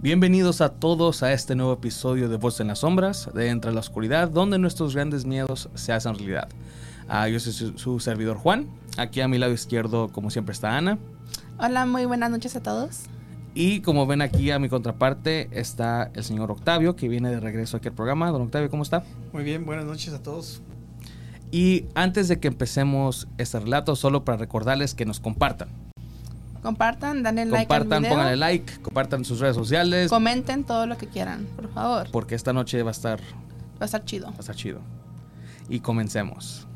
Bienvenidos a todos a este nuevo episodio de Voz en las Sombras, de Entre la Oscuridad, donde nuestros grandes miedos se hacen realidad. Ah, yo soy su, su servidor Juan, aquí a mi lado izquierdo como siempre está Ana, Hola, muy buenas noches a todos. y como ven aquí a mi contraparte está el señor Octavio, que viene de regreso aquí al programa. Don Octavio, ¿cómo está? Muy bien, buenas noches a todos. Y antes de que empecemos este relato, solo para recordarles que nos compartan. Compartan, denle like compartan, al video. pónganle like, compartan sus redes sociales, Comenten todo lo que quieran, por favor. porque esta noche va a estar, Va a estar chido. va a estar chido. Y comencemos.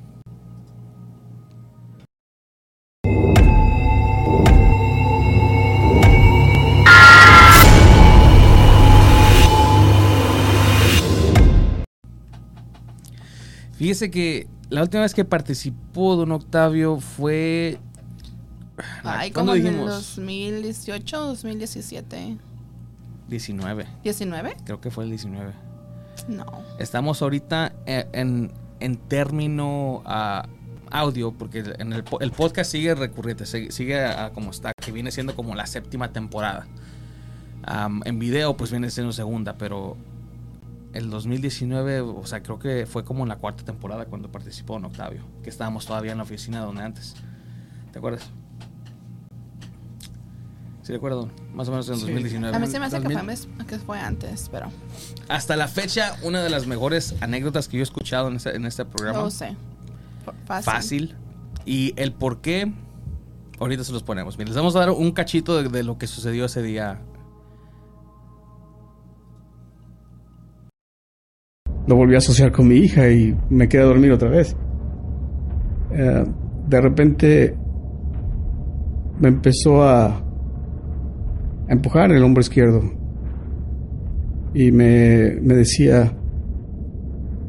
Fíjese que la última vez que participó Don Octavio fue... Ay, ¿cuándo como en el dijimos? 2018, 2017. 19. ¿19? Creo que fue el 19. No. Estamos ahorita en, en, en término ah, audio, porque en el, po- el podcast sigue recurrente, sigue, como está, que viene siendo como la séptima temporada. En video, pues viene siendo segunda, pero el 2019, o sea, creo que fue como en la cuarta temporada cuando participó en Octavio, que estábamos todavía en la oficina donde antes. ¿Te acuerdas? Sí, recuerdo, más o menos en Sí. 2019. A mí se me hace que 2000. fue, mes- que fue antes, pero Hasta la fecha, una de las mejores anécdotas que yo he escuchado en este, en este programa. no sé. Fácil. Fácil. Y el por qué, ahorita se los ponemos. Miren, les vamos a dar un cachito de, de lo que sucedió ese día. Lo volví a asociar con mi hija y me quedé a dormir otra vez. Eh, de repente me empezó a, a empujar el hombro izquierdo y me, me decía,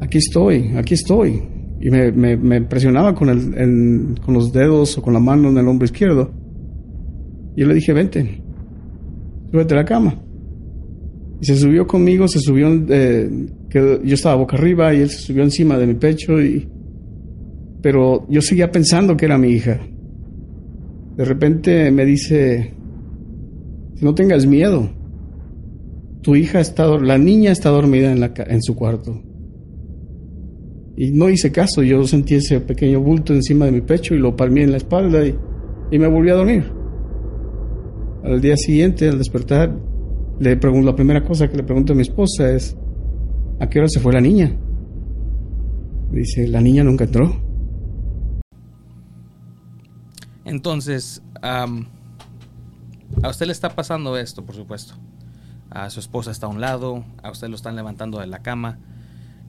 aquí estoy, aquí estoy. Y me, me- presionaba con, el, con los dedos o con la mano en el hombro izquierdo. Y yo le dije, vente, súbete a la cama. Y se subió conmigo, se subió, eh, yo estaba boca arriba y él se subió encima de mi pecho y... Pero yo seguía pensando que era mi hija. De repente me dice, no tengas miedo. Tu hija está, la niña está dormida en, su cuarto. Y no hice caso, yo sentí ese pequeño bulto encima de mi pecho y lo palmé en la espalda y, me volví a dormir. Al día siguiente, al despertar, le pregunto, la primera cosa que le pregunto a mi esposa es, ¿a qué hora se fue la niña? Dice, la niña nunca entró. Entonces, am, a usted le está pasando esto, por supuesto. A su esposa está a un lado, a usted lo están levantando de la cama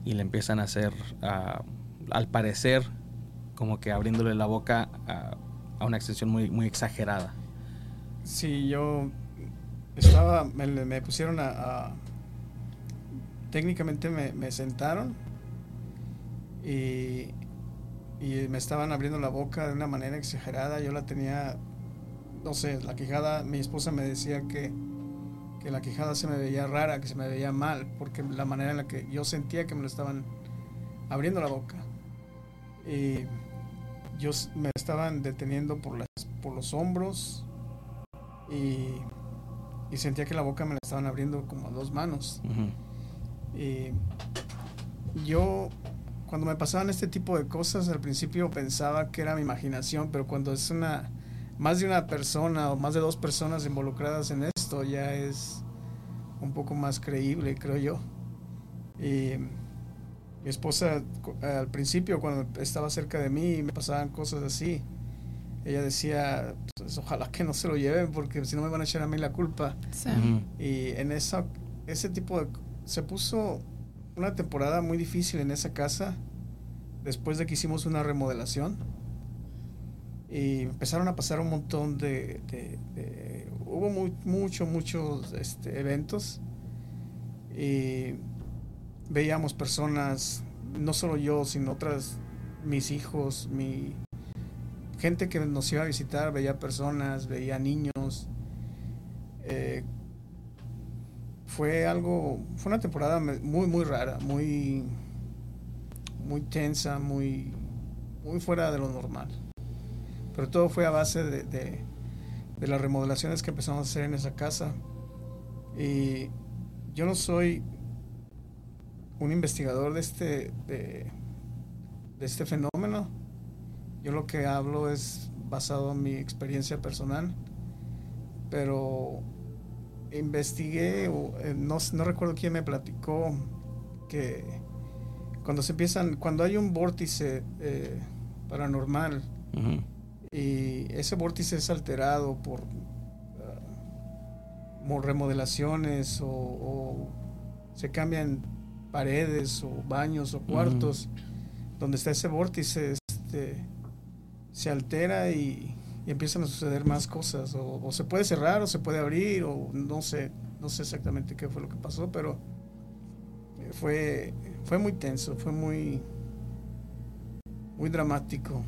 y le empiezan a hacer, al parecer, como que abriéndole la boca a una extensión muy, muy exagerada. Sí, yo estaba, me, pusieron a, a- técnicamente me, me sentaron y, y me estaban abriendo la boca de una manera exagerada. Yo la tenía, no sé, la quijada, mi esposa me decía que, que la quijada se me veía rara, que se me veía mal, porque la manera en la que yo sentía que me lo estaban abriendo la boca. Y yo me estaban deteniendo por, las, por los hombros y, y sentía que la boca me la estaban abriendo como dos manos. Y yo, cuando me pasaban este tipo de cosas, al principio pensaba que era mi imaginación, pero cuando es una más de una persona o más de dos personas involucradas en esto, ya es un poco más creíble, creo yo. Y mi esposa, al principio, cuando estaba cerca de mí y me pasaban cosas así, ella decía, "Pues, ojalá que no se lo lleven, porque si no me van a echar a mí la culpa. Sí. Y en esa, ese tipo de... Se puso una temporada muy difícil en esa casa después de que hicimos una remodelación. Y empezaron a pasar un montón de... de- hubo muy, mucho, muchos este, eventos. Y veíamos personas, no solo yo, sino otras, mis hijos, mi gente que nos iba a visitar, veía personas, veía niños. Eh, fue algo, fue una temporada muy, muy rara, muy, muy tensa, muy, muy fuera de lo normal. Pero todo fue a base de, de, las remodelaciones que empezamos a hacer en esa casa. Y yo no soy un investigador de este, de, este fenómeno. Yo lo que hablo es basado en mi experiencia personal. Pero investigué, eh, no, no recuerdo quién me platicó, que cuando se empiezan, cuando hay un vórtice eh, paranormal. Y ese vórtice es alterado por ah, mo- remodelaciones o, o se cambian paredes o baños o cuartos. Donde está ese vórtice este, se altera y, y empiezan a suceder más cosas. O, o se puede cerrar o se puede abrir o no sé no sé exactamente qué fue lo que pasó pero eh, fue fue muy tenso fue muy muy dramático.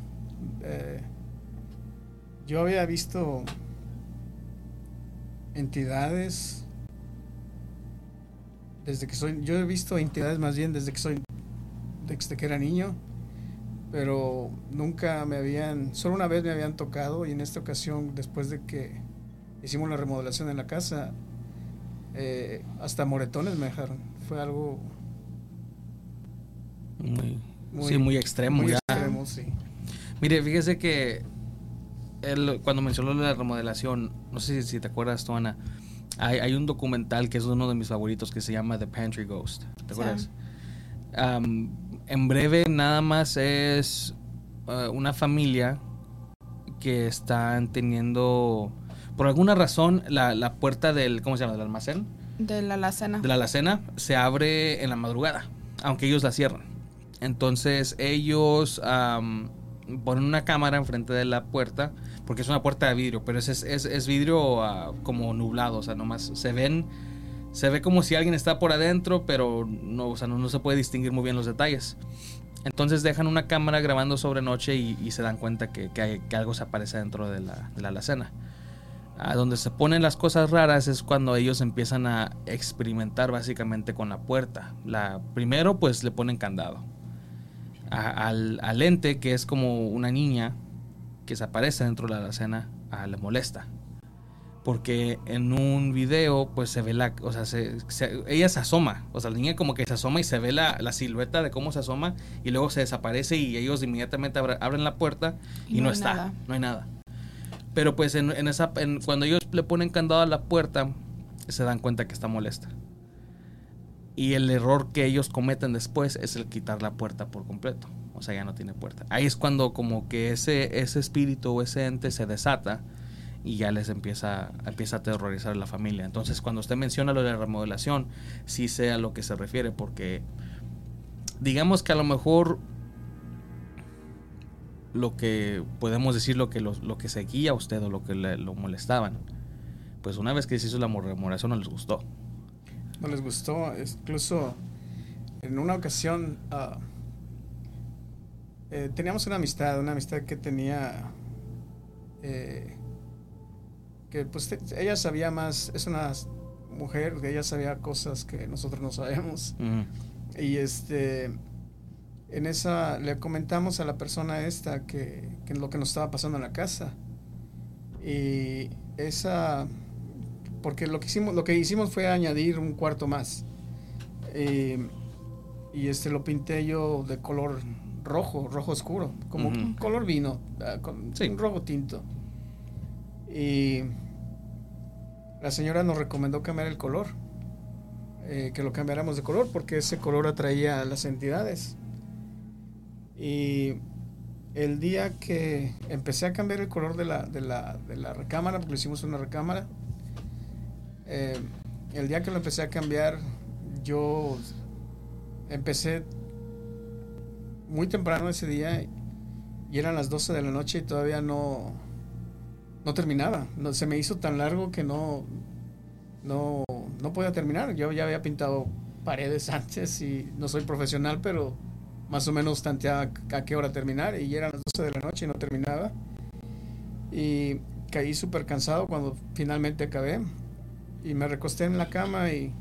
Eh, yo había visto entidades desde que soy yo he visto entidades más bien desde que soy desde que era niño pero nunca me habían solo una vez me habían tocado y en esta ocasión después de que hicimos la remodelación en la casa eh, hasta moretones me dejaron fue algo Muy, Muy- sí, muy extremo. muy ya. extremo sí Mire, fíjese que cuando mencionó la remodelación, no sé si, si te acuerdas tú, Ana, hay, hay un documental que es uno de mis favoritos que se llama The Pantry Ghost. ¿Te acuerdas? En breve, nada más es eh, una familia que están teniendo, por alguna razón, la, la puerta del, ¿cómo se llama? Del almacén, De la alacena. de la alacena, se abre en la madrugada, aunque ellos la cierran. Entonces ellos ponen una cámara enfrente de la puerta, porque es una puerta de vidrio, pero es, es, es- vidrio ah, como nublado, o sea, nomás se ven, se ve como si alguien está por adentro, pero no, o sea, no, se puede distinguir muy bien los detalles. Entonces dejan una cámara grabando sobre noche y, se dan cuenta que, que algo se aparece dentro de la, de la alacena. A donde se ponen las cosas raras es cuando ellos empiezan a experimentar básicamente con la puerta. La, primero pues le ponen candado. A- al, al ente, que es como una niña que se aparece dentro de la alacena, ah, le molesta. Porque en un video pues se ve la... O sea, se- se- ella se asoma. O sea, la niña como que se asoma y se ve la, la silueta de cómo se asoma y luego se desaparece y ellos inmediatamente abren la puerta y, Y no, está. nada. No hay nada. Pero pues en, en esa, en- cuando ellos le ponen candado a la puerta, se dan cuenta que está molesta. Y el error que ellos cometen después es el quitar la puerta por completo. O sea, ya no tiene puerta. Ahí es cuando como que ese, ese espíritu o ese ente se desata y ya les empieza, empieza a aterrorizar a la familia. Entonces, cuando usted menciona lo de la remodelación, sí sé a lo que se refiere, porque digamos que a lo mejor lo que podemos decir lo que lo, lo que seguía a usted o lo que le, lo molestaban pues una vez que se hizo la remodelación no les gustó no les gustó. Incluso en una ocasión ah, eh, teníamos una amistad, una amistad que tenía eh, que pues ella sabía más, es una mujer que ella sabía cosas que nosotros no sabemos. Y este en esa le comentamos a la persona esta que, que lo que nos estaba pasando en la casa. Y esa porque lo que hicimos lo que hicimos fue añadir un cuarto más. Eh, y este lo pinté yo de color rojo, rojo oscuro, como Ujú. color vino, ah, con Sí. un rojo tinto. Y la señora nos recomendó cambiar el color, eh, que lo cambiáramos de color porque ese color atraía a las entidades. Y el día que empecé a cambiar el color de la, de la, de la recámara, porque le hicimos una recámara, eh, el día que lo empecé a cambiar, yo empecé muy temprano ese día y eran las 12 de la noche y todavía no, no terminaba. Se me hizo tan largo que no, no, no podía terminar. Yo ya había pintado paredes antes y no soy profesional, pero más o menos tanteaba a qué hora terminar y eran las 12 de la noche y no terminaba. Y caí súper cansado cuando finalmente acabé y me recosté en la cama y,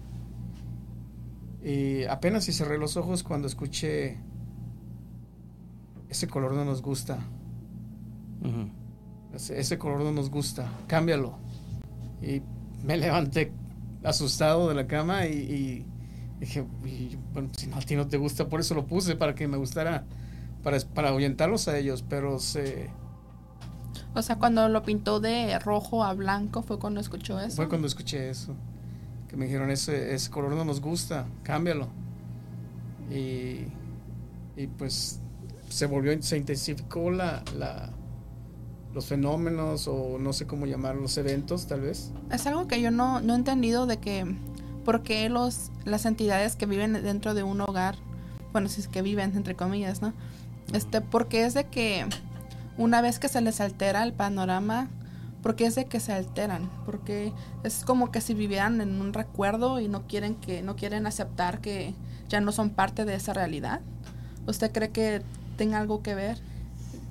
y apenas si cerré los ojos cuando escuché ese color no nos gusta. Ese, ese color no nos gusta, cámbialo. Y me levanté asustado de la cama y, y dije, y, bueno, si no, a ti no te gusta, por eso lo puse, para que me gustara, para, para ahuyentarlos a ellos, pero se... O sea, cuando lo pintó de rojo a blanco fue cuando escuchó eso. Fue cuando escuché eso. Que me dijeron, ese, ese color no nos gusta, cámbialo. Y, y pues se volvió, se intensificó la, la, los fenómenos o no sé cómo llamar los eventos tal vez. Es algo que yo no, no he entendido de que por qué los, las entidades que viven dentro de un hogar, bueno, si es que viven entre comillas, ¿no? Este, porque es de que una vez que se les altera el panorama, porque es de que se alteran, porque es como que si vivieran en un recuerdo y no quieren que no quieren aceptar que ya no son parte de esa realidad. ¿Usted cree que tenga algo que ver?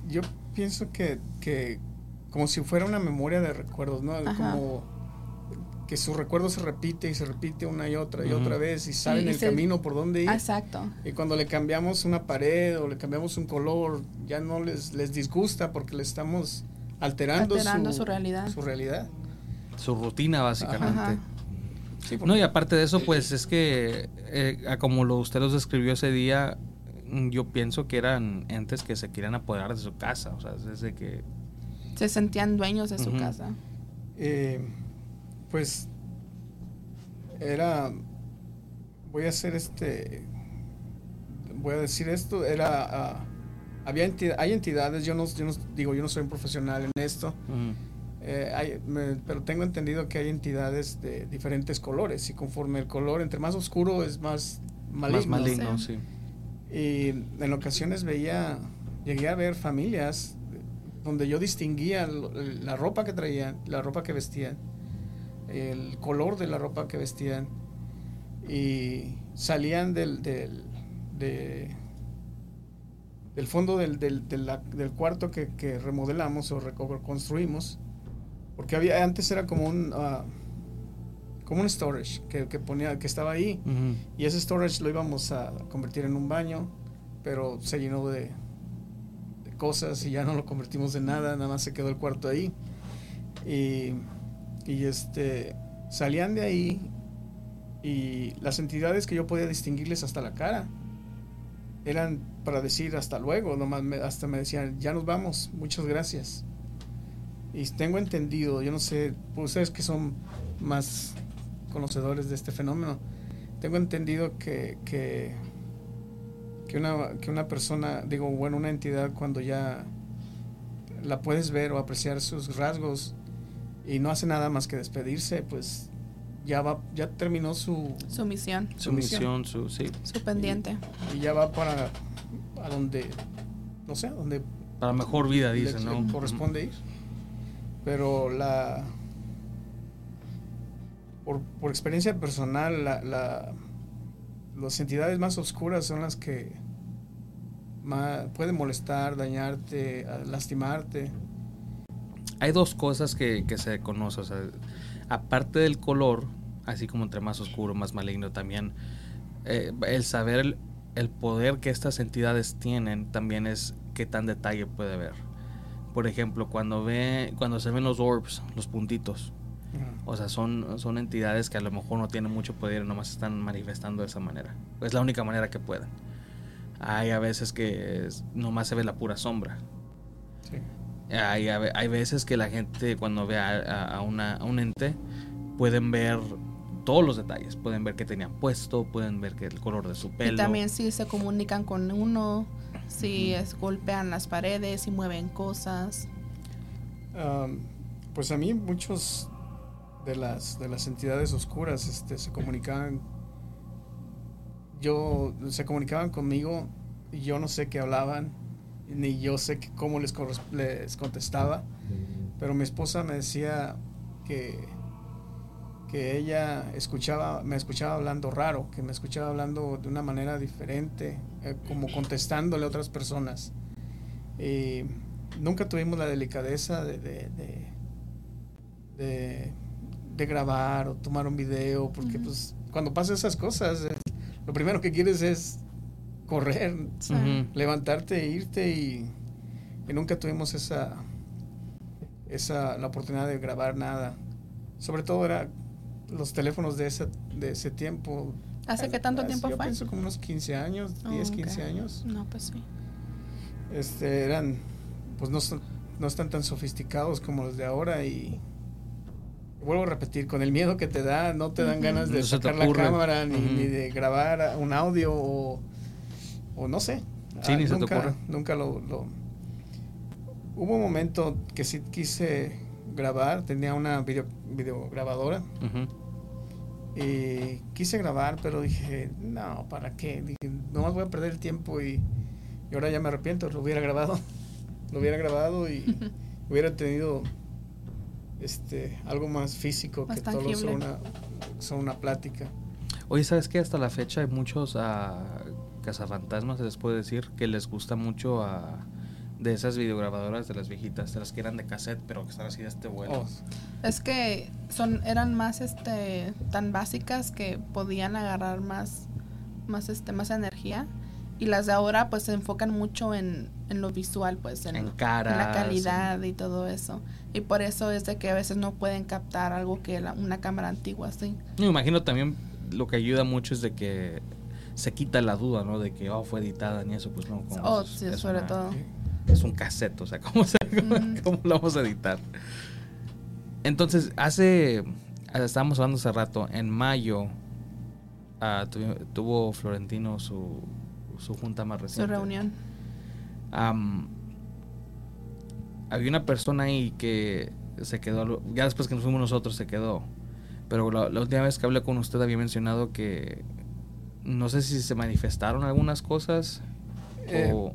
Yo pienso que, que como si fuera una memoria de recuerdos, ¿no? Ajá. Como que su recuerdo se repite y se repite una y otra y otra vez y saben el se- camino por dónde ir. Exacto. Y cuando le cambiamos una pared o le cambiamos un color, ya no les, les disgusta porque le estamos alterando, Alterando su, su realidad. su realidad. Su rutina, básicamente. Ajá. Sí, porque- No, y aparte de eso, pues es que, eh, a como lo, usted los describió ese día, mm, yo pienso que eran entes que se querían apoderar de su casa. O sea, desde que. Se sentían dueños de su casa. Eh, pues era voy a hacer este voy a decir esto era ah, había hay entidades yo no, yo no digo yo no soy un profesional en esto eh, hay- me- pero tengo entendido que hay entidades de diferentes colores y conforme el color entre más oscuro es más maligno más maligno, Sí. sí. y en ocasiones veía, llegué a ver familias donde yo distinguía la ropa que traían, la ropa que vestían, el color de la ropa que vestían y salían del, del, de- del fondo del, del, del cuarto que, que remodelamos o reconstruimos, porque había antes era como un ah, como un storage que, que ponía que estaba ahí y ese storage lo íbamos a convertir en un baño, pero se llenó de, de cosas y ya no lo convertimos en nada, nada más se quedó el cuarto ahí. Y, y este salían de ahí y las entidades que yo podía distinguirles hasta la cara eran para decir hasta luego, nomás me- hasta me decían, ya nos vamos, muchas gracias. Y tengo entendido, yo no sé, ustedes que son más conocedores de este fenómeno, tengo entendido que, que, que, una, que una persona, digo, bueno, una entidad cuando ya la puedes ver o apreciar sus rasgos y no hace nada más que despedirse, pues ya va, ya terminó su Su misión, Su misión, su. Sí. su pendiente. y ya va para a donde no sé, a donde Para mejor vida, dice, le ¿no? corresponde ir. Pero la por, por experiencia personal, la, la- las entidades más oscuras son las que ma- pueden molestar, dañarte, lastimarte. Hay dos cosas que, que se conocen. O sea, aparte del color, así como entre más oscuro, más maligno, también eh, el saber el, el poder que estas entidades tienen también es qué tan detalle puede ver. Por ejemplo, cuando ve, cuando se ven los orbs, los puntitos, o sea, son, son entidades que a lo mejor no tienen mucho poder y nomás están manifestando de esa manera. Es la única manera que pueden. Hay a veces que es- nomás se ve la pura sombra. Sí. Hay, hay veces que la gente cuando ve a, a- una, a un ente pueden ver todos los detalles. Pueden ver qué tenían puesto, pueden ver que el color de su pelo. Y también si se comunican con uno, si es- golpean las paredes, si mueven cosas. Am, pues a mí muchos de las de las entidades oscuras este, se comunicaban yo se comunicaban conmigo y yo no sé qué hablaban ni yo sé cómo les, les contestaba pero mi esposa me decía que que ella escuchaba me escuchaba hablando raro que me escuchaba hablando de una manera diferente eh, como contestándole a otras personas. Y nunca tuvimos la delicadeza de, de, de, de- de grabar o tomar un video, porque pues cuando pasan esas cosas, eh, lo primero que quieres es correr, Sí. Levantarte e irte y, y nunca tuvimos esa, esa, la oportunidad de grabar nada. Sobre todo era los teléfonos de ese, de ese tiempo. ¿Hace qué tanto tiempo yo fue? pienso como unos 15 años, Oh, 10, ok. 15 años. No, pues sí. Este, eran, pues no, son- no están tan sofisticados como los de ahora y vuelvo a repetir, con el miedo que te da, no te dan ganas de No sacar la cámara ni, ni de grabar un audio o, o no sé. Sí, Ah, ni se te nunca, ocurre. Nunca lo, lo- Hubo un momento que sí quise grabar, tenía una video, videograbadora y quise grabar, pero dije, no, ¿para qué? Dije, nomás voy a perder el tiempo y, y ahora ya me arrepiento, lo hubiera grabado. Lo hubiera grabado y hubiera tenido este algo más físico Más que solo tangible. son una, son una plática. Oye, ¿sabes qué? Hasta la fecha hay muchos ah, cazafantasmas, se les puede decir, que les gusta mucho a de esas videograbadoras de las viejitas, de las que eran de cassette, pero que están así de este vuelo. Oh, Es que son, eran más este tan básicas que podían agarrar más, más este, más energía. Y las de ahora pues se enfocan mucho en, en lo visual, pues en, en la calidad y todo eso. Y por eso es de que a veces no pueden captar algo que la- una cámara antigua sí. Me imagino también lo que ayuda mucho es de que se quita la duda, ¿no? De que, oh, fue editada ni eso, pues no. Oh, es- sí, es sobre una- todo. Es un cassette, o sea, ¿cómo, se, cómo lo vamos a editar? Entonces, hace, estábamos hablando hace rato, en mayo ah, tuvo Florentino su, su junta más Su reciente. reunión. Am, había una persona ahí que se quedó, ya después que nos fuimos nosotros se quedó. Pero la, la última vez que hablé con usted había mencionado que no sé si se manifestaron algunas cosas Eh, o...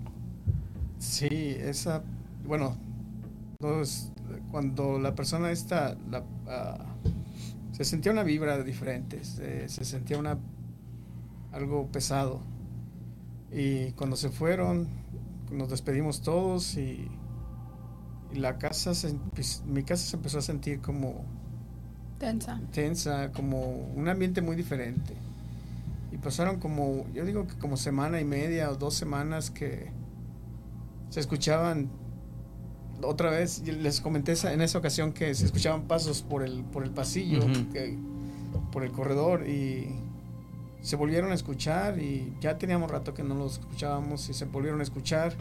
Sí, esa, bueno, no es- cuando la persona esta la, ah, se sentía una vibra diferente, se, se sentía una algo pesado. Y cuando se fueron, nos despedimos todos y, y la casa, se, mi casa se empezó a sentir como Tensa. tensa, como un ambiente muy diferente. Pasaron como, yo digo que como semana y media o dos semanas que se escuchaban otra vez, les comenté en esa ocasión que se escuchaban pasos por el, por el pasillo, que- por el corredor y se volvieron a escuchar y ya teníamos rato que no los escuchábamos y se volvieron a escuchar.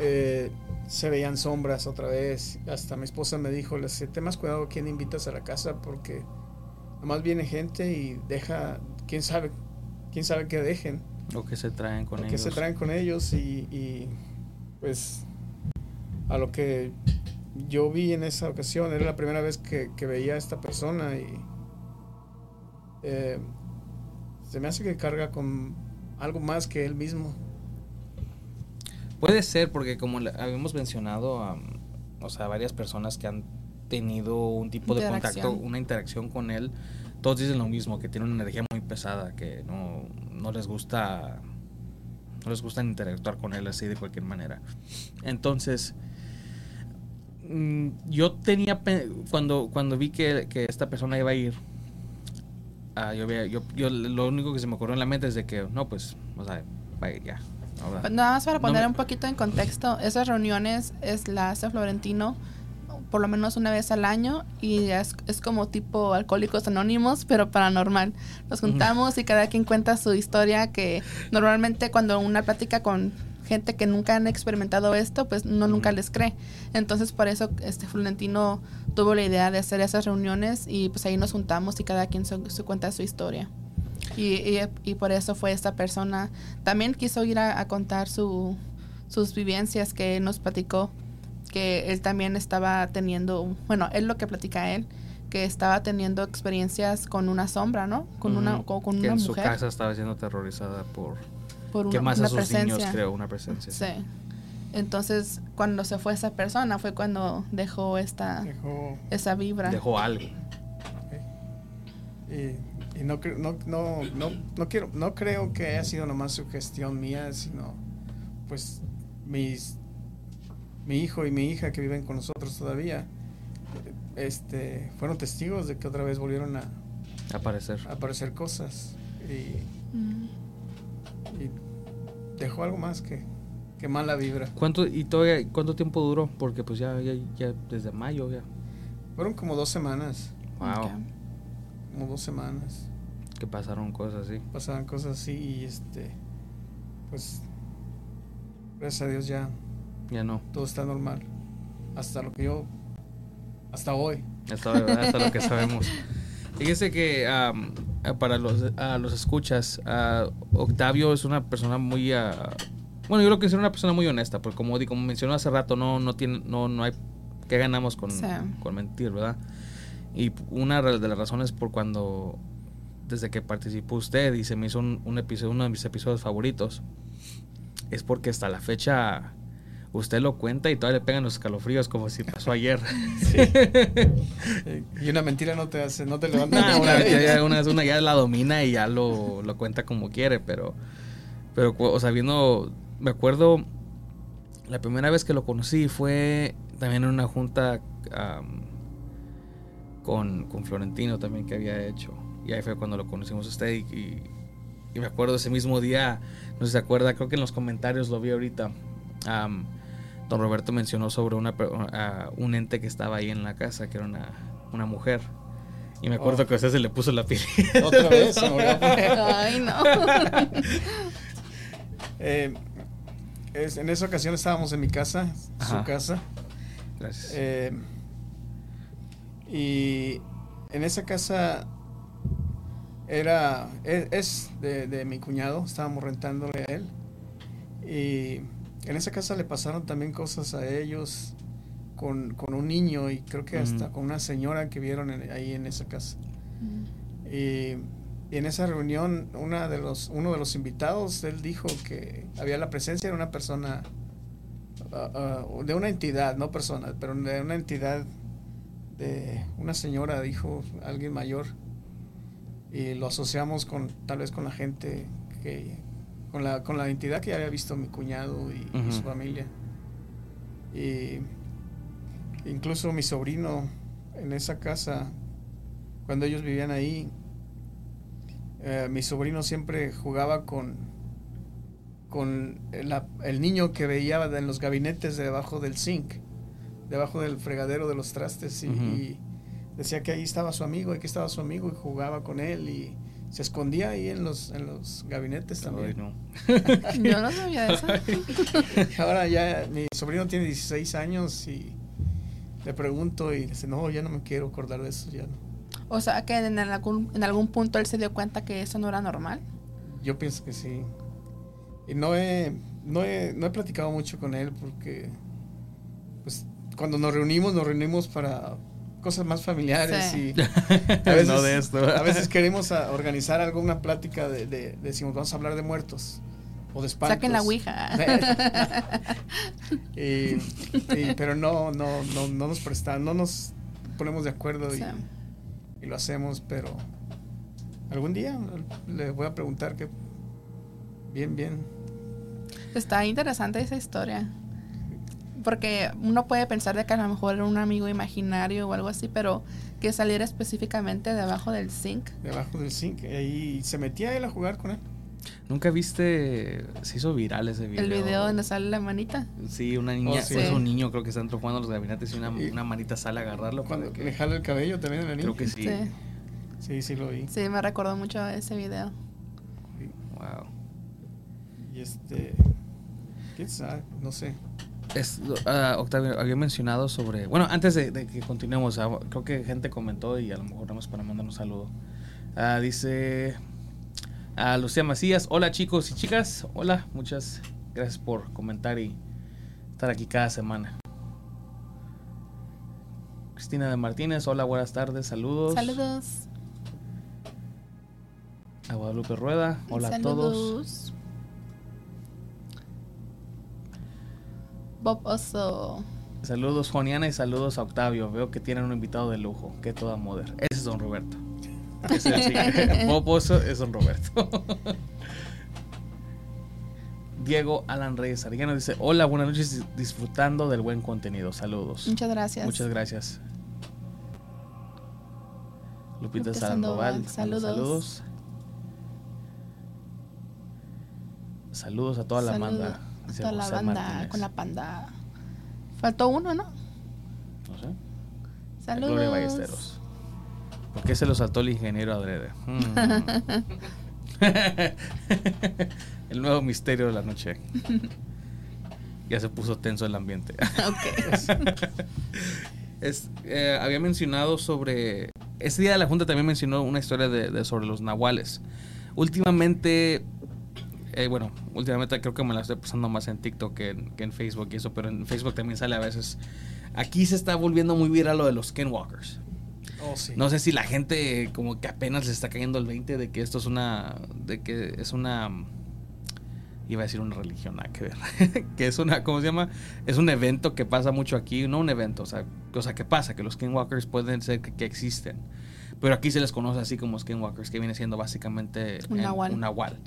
Eh, se veían sombras otra vez. Hasta mi esposa me dijo, les ten más cuidado quién invitas a la casa porque nomás viene gente y deja, quién sabe, quién sabe qué dejen, o que se traen con qué ellos. se traen con ellos y, y, pues a lo que yo vi en esa ocasión, era la primera vez que, que veía a esta persona y eh, se me hace que carga con algo más que él mismo. Puede ser, porque como habíamos mencionado, am, o sea, varias personas que han tenido un tipo de contacto, una interacción con él, todos dicen lo mismo, que tiene una energía muy pesada, que no, no les gusta, no les gusta interactuar con él así de cualquier manera. Entonces, mm, yo tenía, cuando, cuando vi que, que esta persona iba a ir, ah, yo, yo, yo lo único que se me ocurrió en la mente es de que, no, pues, o sea, va a ir ya. Nada más para No poner me- un poquito en contexto, esas reuniones es la hace Florentino por lo menos una vez al año y es, es como tipo alcohólicos anónimos, pero paranormal. Nos juntamos y cada quien cuenta su historia que normalmente cuando una plática con gente que nunca han experimentado esto, pues uno nunca les cree. Entonces por eso este Florentino tuvo la idea de hacer esas reuniones y pues ahí nos juntamos y cada quien su, su cuenta su historia. Y, y, y por eso fue esta persona. También quiso ir a, a contar su, sus vivencias que nos platicó, que él también estaba teniendo, bueno, él lo que platica él, que estaba teniendo experiencias con una sombra, ¿no? Con una, con, con que una en su casa estaba siendo aterrorizada por por que más una a sus presencia. niños creo una presencia Sí. Entonces, cuando se fue esa persona, fue cuando dejó esta, Dejó, esa vibra. dejó algo y, y no, no, no, no, no quiero, no creo que haya sido nomás su gestión mía, sino pues mis mi hijo y mi hija que viven con nosotros todavía, este, fueron testigos de que otra vez volvieron a, aparecer a aparecer cosas y, Mm. y dejó algo más que, que mala vibra. cuánto y todavía cuánto tiempo duró porque pues ya ya, ya desde mayo ya Fueron como dos semanas. wow como dos semanas. Que pasaron cosas así. Pasaban cosas así y este, pues, gracias a Dios ya Ya no. todo está normal. Hasta lo que yo, hasta hoy. Hasta, hasta lo que sabemos. Fíjese que am, para los, a los escuchas, ah, Octavio es una persona muy... ah, bueno, yo lo que es una persona muy honesta, porque como, di- como mencionó hace rato, no, no, tiene, no, no hay... ¿Qué ganamos con, Sí. con mentir, verdad? Y una de las razones por cuando... Desde que participó usted y se me hizo un, un episodio, uno de mis episodios favoritos, es porque hasta la fecha usted lo cuenta y todavía le pegan los escalofríos como si pasó ayer. Eh, Y una mentira no te hace, no te levanta. Nah, una, vez ya, una, una ya la domina y ya lo, lo cuenta como quiere, pero, pero, o sea, viendo, me acuerdo, la primera vez que lo conocí fue también en una junta con, con Florentino también que había hecho. Y ahí fue cuando lo conocimos a usted y, y- y me acuerdo ese mismo día, no sé si se acuerda, creo que en los comentarios lo vi ahorita. Don Roberto mencionó sobre una, a un ente que estaba ahí en la casa, que era una, una mujer. Y me acuerdo Oh. que a usted se le puso la piel. Otra vez, se me volvió a poner. Ay, no. Eh, es- en esa ocasión estábamos en mi casa, Ajá. su casa. Gracias. Eh, y en esa casa era es, es de, de mi cuñado, estábamos rentándole a él. Y en esa casa le pasaron también cosas a ellos con, con un niño y creo que hasta con una señora que vieron en- ahí en esa casa. Y, y en esa reunión una de los, uno de los invitados, él dijo que había la presencia de una persona, ah, ah, de una entidad, no persona, pero de una entidad, de una señora, dijo alguien mayor, y lo asociamos con tal vez con la gente que, con la, con la entidad que había visto mi cuñado y, su familia. Y incluso mi sobrino en esa casa, cuando ellos vivían ahí, eh, mi sobrino siempre jugaba con, con la- el niño que veía en los gabinetes debajo del zinc, debajo del fregadero de los trastes y, y decía que ahí estaba su amigo, y que estaba su amigo y jugaba con él y se escondía ahí en los, en los gabinetes Ay, también. no. Yo no sabía de eso. Ahora ya mi sobrino tiene 16 años y le pregunto y dice, no, ya no me quiero acordar de eso, ya no. O sea, que en algún, en algún punto él se dio cuenta que eso no era normal. Yo pienso que sí. Y no he, no he, no he platicado mucho con él porque, pues, cuando nos reunimos, nos reunimos para cosas más familiares Sí. y a veces, no de esto. a veces queremos a- organizar alguna plática de, de- decimos, vamos a hablar de muertos o de espantos. Saquen la ouija. y, y- pero no, no, no, no nos prestamos, no nos ponemos de acuerdo y, Sí. y lo hacemos, pero algún día le voy a preguntar que bien, bien. Está interesante esa historia. Porque uno puede pensar de que a lo mejor era un amigo imaginario o algo así, pero que saliera específicamente debajo del zinc. debajo del zinc. Y ahí se metía él a jugar con él. ¿Nunca viste? Se hizo viral ese video. El video donde sale la manita. Sí, una niña, Oh, sí. es un niño creo que está entrando jugando los gabinetes y una, Y- una manita sale a agarrarlo. Cuando para que- le jala el cabello también a la niña. creo que sí. Sí. Sí, sí lo vi. Sí, me recordó mucho ese video. Wow. Y este... ¿Quién sabe? No sé. Es, ah, Octavio, había mencionado sobre. Bueno, antes de, de que continuemos, ah, creo que gente comentó y a lo mejor nada más para mandar un saludo. Ah, dice. A Lucía Macías, hola chicos y chicas, hola, muchas gracias por comentar y estar aquí cada semana. Cristina de Martínez, hola, buenas tardes, saludos. Saludos. A Guadalupe Rueda, hola a todos. Bob Oso. Saludos Juaniana y saludos a Octavio. Veo que tienen un invitado de lujo. Que toda moder. Ese es Don Roberto. Ese es el Bob Oso es Don Roberto. Diego Alan Reyes Argueno dice: Hola, buenas noches, disfrutando del buen contenido. Saludos. Muchas gracias. Muchas gracias. Lupita Lupita Sandoval, saludos. saludos. Saludos a toda la Saludos banda. Toda la banda Martínez. con la panda. Faltó uno, ¿no? No sé. Saludos. Gloria Ballesteros. Porque qué se lo saltó el ingeniero adrede? Mm. el nuevo misterio de la noche. Ya se puso tenso el ambiente. Ok. Es, eh, había mencionado sobre. Ese día de la Junta también mencionó una historia de, de- sobre los nahuales. Últimamente. Eh, bueno, últimamente creo que me la estoy pasando más en TikTok que en, que en Facebook y eso, pero en Facebook también sale a veces. Aquí se está volviendo muy viral lo de los skinwalkers. Oh, sí. No sé si la gente como que apenas le está cayendo el 20 de que esto es una... de que es una... Iba a decir una religión, nada que ver. que es una, ¿cómo se llama? Es un evento que pasa mucho aquí, no un evento, o sea, cosa que pasa, que los skinwalkers pueden ser que, que existen. Pero aquí se les conoce así como skinwalkers, que viene siendo básicamente Un en- nahual. un nahual.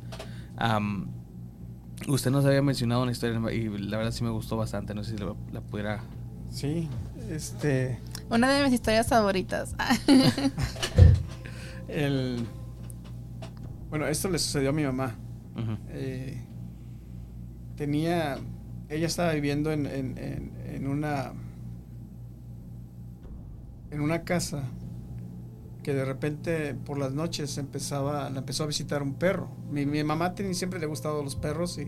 Usted nos había mencionado una historia y la verdad sí me gustó bastante, no sé si la, la pudiera... Sí, este. Una de mis historias favoritas. El. Bueno, esto le sucedió a mi mamá. Eh, tenía. Ella estaba viviendo en, en, en, en una. En una casa que de repente por las noches empezaba, la empezó a visitar un perro. Mi, mi mamá tenía, siempre le gustado los perros y,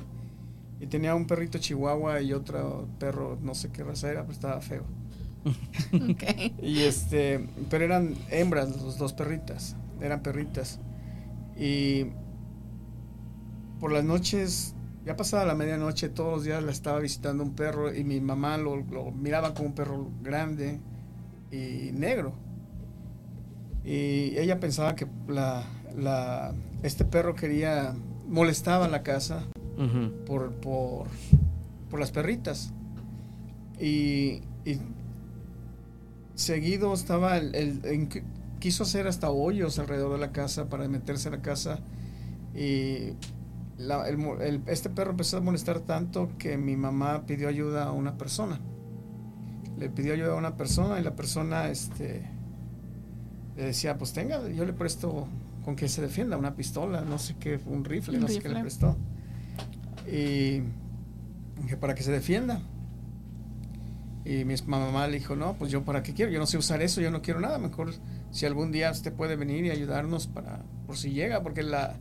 y tenía un perrito chihuahua y otro perro, no sé qué raza era, pero estaba feo. ok. Y este, pero eran hembras los dos perritas, eran perritas. Y por las noches, ya pasada la medianoche, todos los días la estaba visitando un perro y mi mamá lo, lo miraba como un perro grande y negro. Y ella pensaba que la, la, este perro quería, molestaba la casa por, por, por las perritas. Y, y seguido estaba el, el- en que- quiso hacer hasta hoyos alrededor de la casa para meterse a la casa. Y la- el mo- el- este perro empezó a molestar tanto que mi mamá pidió ayuda a una persona. Le pidió ayuda a una persona y la persona este le decía pues tenga yo le presto con que se defienda una pistola no sé qué un rifle Un no sé qué le prestó y que para que se defienda y mi mamá le dijo, no, pues yo para qué quiero, yo no sé usar eso, yo no quiero nada, mejor si algún día usted puede venir y ayudarnos para, por si llega, porque la,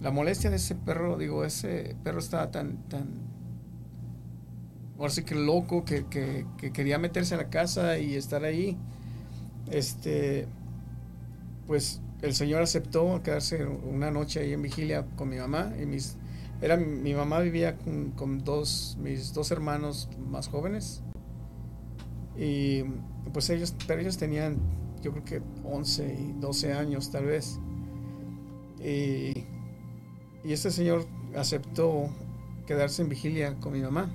la molestia de ese perro, digo, ese perro estaba tan, tan, ahora sí que loco, que, que, que quería meterse a la casa y estar ahí, este, pues el señor aceptó quedarse una noche ahí en vigilia con mi mamá y mis, era, mi mamá vivía con, dos, mis dos hermanos más jóvenes. Y pues ellos, pero ellos tenían, yo creo que 11 y 12 años tal vez. Y, y este señor aceptó quedarse en vigilia con mi mamá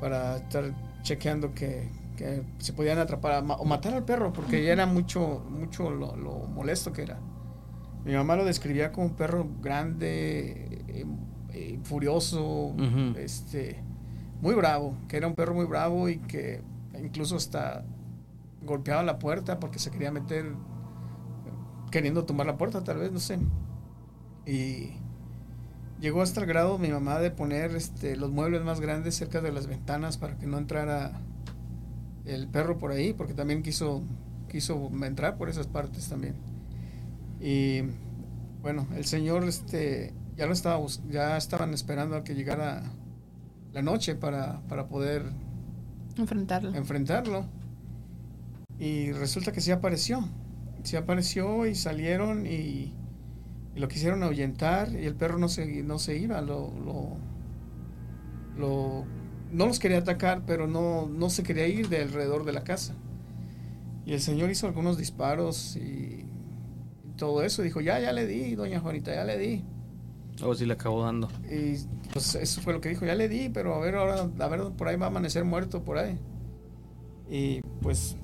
para estar chequeando que, que se podían atrapar a ma- o matar al perro, porque ya era mucho, mucho lo, lo molesto que era. Mi mamá lo describía como un perro grande, eh, eh, furioso, este, muy bravo, que era un perro muy bravo y que incluso hasta golpeaba la puerta porque se quería meter, queriendo tomar la puerta tal vez, no sé. Y llegó hasta el grado mi mamá de poner este, los muebles más grandes cerca de las ventanas para que no entrara el perro por ahí, porque también quiso, quiso entrar por esas partes también. Y bueno, el señor este, ya lo estaba, ya estaban esperando a que llegara la noche para, para poder Enfrentarlo. enfrentarlo. Y resulta que sí apareció. Sí apareció y salieron y, y lo quisieron ahuyentar y el perro no se, no se iba. Lo, lo, lo- no los quería atacar, pero no, no se quería ir de alrededor de la casa. Y el señor hizo algunos disparos y, todo eso. Dijo, ya, ya le di, doña Juanita, ya le di. O si le acabó dando. Y pues eso fue lo que dijo, ya le di, pero a ver ahora, a ver, por ahí va a amanecer muerto por ahí. Y pues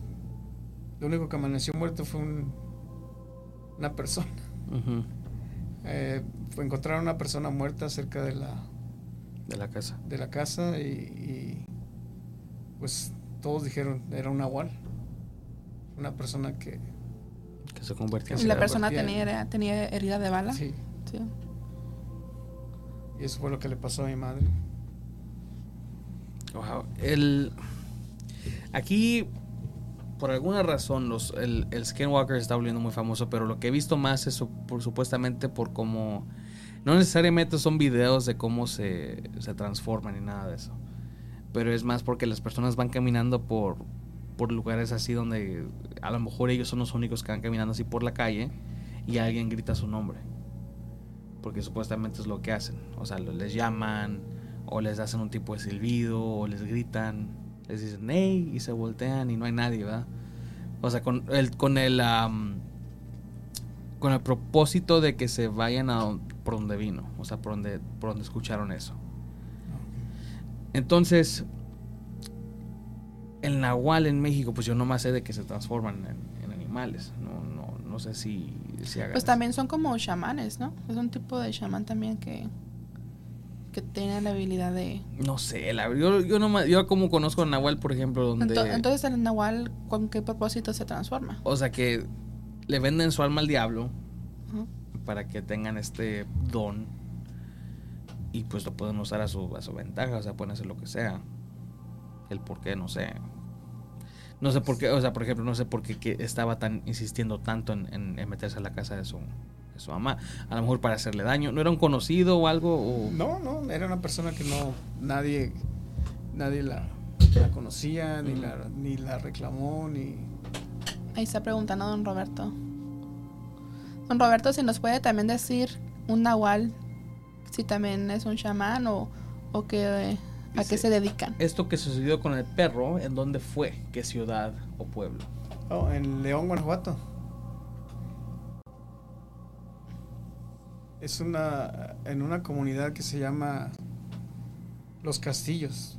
lo único que amaneció muerto fue un- una persona. Ujú. Eh, fue encontrar una persona muerta cerca de la, De la casa. de la casa y, y, pues todos dijeron era un nahual. Una persona que Que se convertía ¿Y en la persona en- tenía, tenía herida de bala? sí, Sí. y eso fue lo que le pasó a mi madre. Wow. El... Aquí por alguna razón los, el, el Skinwalker está volviendo muy famoso, pero lo que he visto más es por, supuestamente por cómo... No necesariamente son videos de cómo se, se transforman ni nada de eso. Pero es más porque las personas van caminando por, por lugares así donde a lo mejor ellos son los únicos que van caminando así por la calle y alguien grita su nombre. Porque supuestamente es lo que hacen. O sea, les llaman o les hacen un tipo de silbido o les gritan les dicen hey y se voltean y no hay nadie, ¿verdad? O sea, con el, con el, con el propósito de que se vayan a por donde vino, o sea, por donde, por donde escucharon eso. Entonces, el nahual en México, pues yo nomás sé de que se transforman en, animales. No, no, no sé si, si Pues también son como chamanes, ¿no? Es un tipo de chamán también que que tiene la habilidad de... No sé, la, yo, yo, no, yo como conozco a Nahual, por ejemplo, donde... Entonces, el Nahual, ¿con qué propósito se transforma? O sea, que le venden su alma al diablo para que tengan este don y pues lo pueden usar a su, a su ventaja, o sea, pueden hacer lo que sea. El por qué, no sé. No sé por qué, o sea, por ejemplo, no sé por qué estaba tan insistiendo tanto en, en meterse a la casa de su, su mamá, a lo mejor para hacerle daño. ¿No era un conocido o algo? No, no, era una persona que no, nadie, nadie la, conocía, ni, la, ni la reclamó, ni... Ahí está preguntando don Roberto. Don Roberto, si nos puede también decir un nahual, si también es un chamán o, o que, a qué se dedican. Esto que sucedió con el perro, ¿en dónde fue? ¿Qué ciudad o pueblo? Oh, en León, Guanajuato. es una en una comunidad que se llama Los Castillos.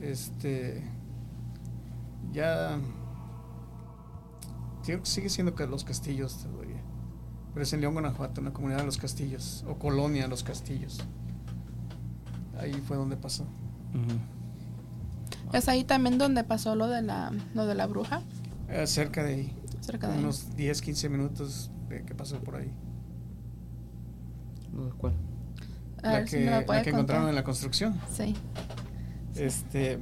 Este ya sigue siendo que Los Castillos todavía. Pero es en León, Guanajuato, una comunidad de Los Castillos o colonia Los Castillos. Ahí fue donde pasó. ¿Es ahí también donde pasó lo de la, lo de la bruja? Eh, cerca de ahí. Cerca de Unos 10, 15 minutos que, pasó por ahí. ¿Cuál? la que, la que encontraron en la construcción. Sí. Este.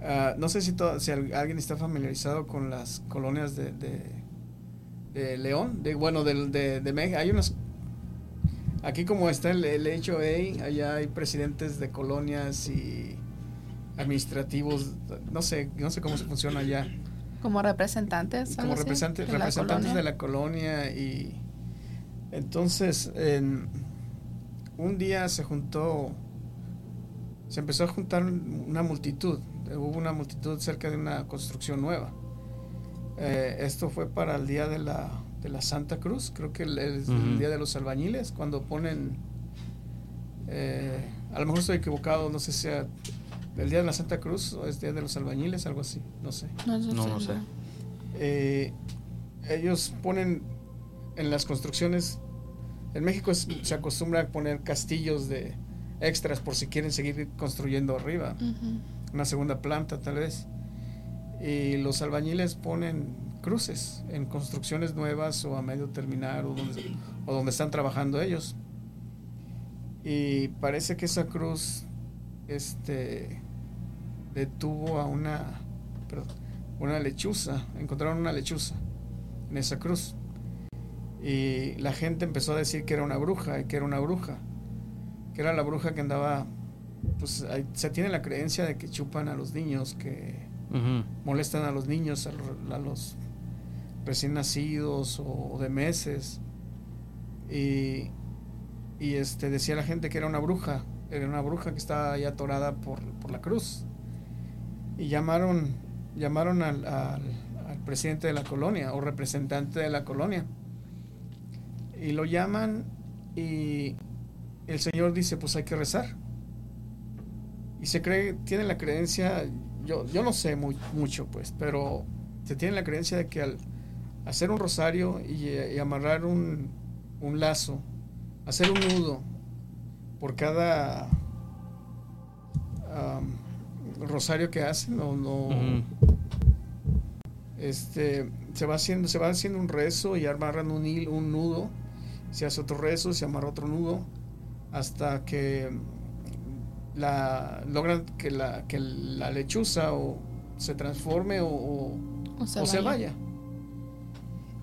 Uh, no sé si, si alguien está familiarizado con las colonias de, de, León, de bueno, de, de, México. Hay unas. Aquí, como está el, el HOA, allá hay presidentes de colonias y administrativos. No sé, no sé cómo se funciona allá. Como representantes. Como representantes, de, representantes la de la colonia y entonces en, un día se juntó, se empezó a juntar una multitud, hubo una multitud cerca de una construcción nueva. Eh, esto fue para el día de la, de la Santa Cruz, creo que el, el, día de los albañiles, cuando ponen, eh, a lo mejor estoy equivocado, no sé si sea el día de la Santa Cruz o es día de los albañiles, algo así, no sé. No, no, sé. Eh, ellos ponen en las construcciones, en México se acostumbra a poner castillos de extras por si quieren seguir construyendo arriba, una segunda planta tal vez. Y los albañiles ponen cruces en construcciones nuevas o a medio terminar o donde, o donde están trabajando ellos. Y parece que esa cruz este detuvo a una, una lechuza, encontraron una lechuza en esa cruz. Y la gente empezó a decir que era una bruja, y que era una bruja, que era la bruja que andaba, pues se tiene la creencia de que chupan a los niños, que molestan a los niños, a los, recién nacidos o de meses. Y, y este, decía la gente que era una bruja, era una bruja que estaba ahí atorada por, por la cruz y llamaron, llamaron al, al, presidente de la colonia o representante de la colonia. Y lo llaman y el Señor dice, pues hay que rezar. Y se cree, tiene la creencia, yo, yo no sé mucho pues, pero se tiene la creencia de que al hacer un rosario y, amarrar un, un, lazo, hacer un nudo por cada rosario que hacen no, no este se va haciendo se va haciendo un rezo y amarran un hilo, un nudo se hace otro rezo se amarra otro nudo hasta que la, logran que la, que la lechuza o se transforme o, o- O se o se vaya.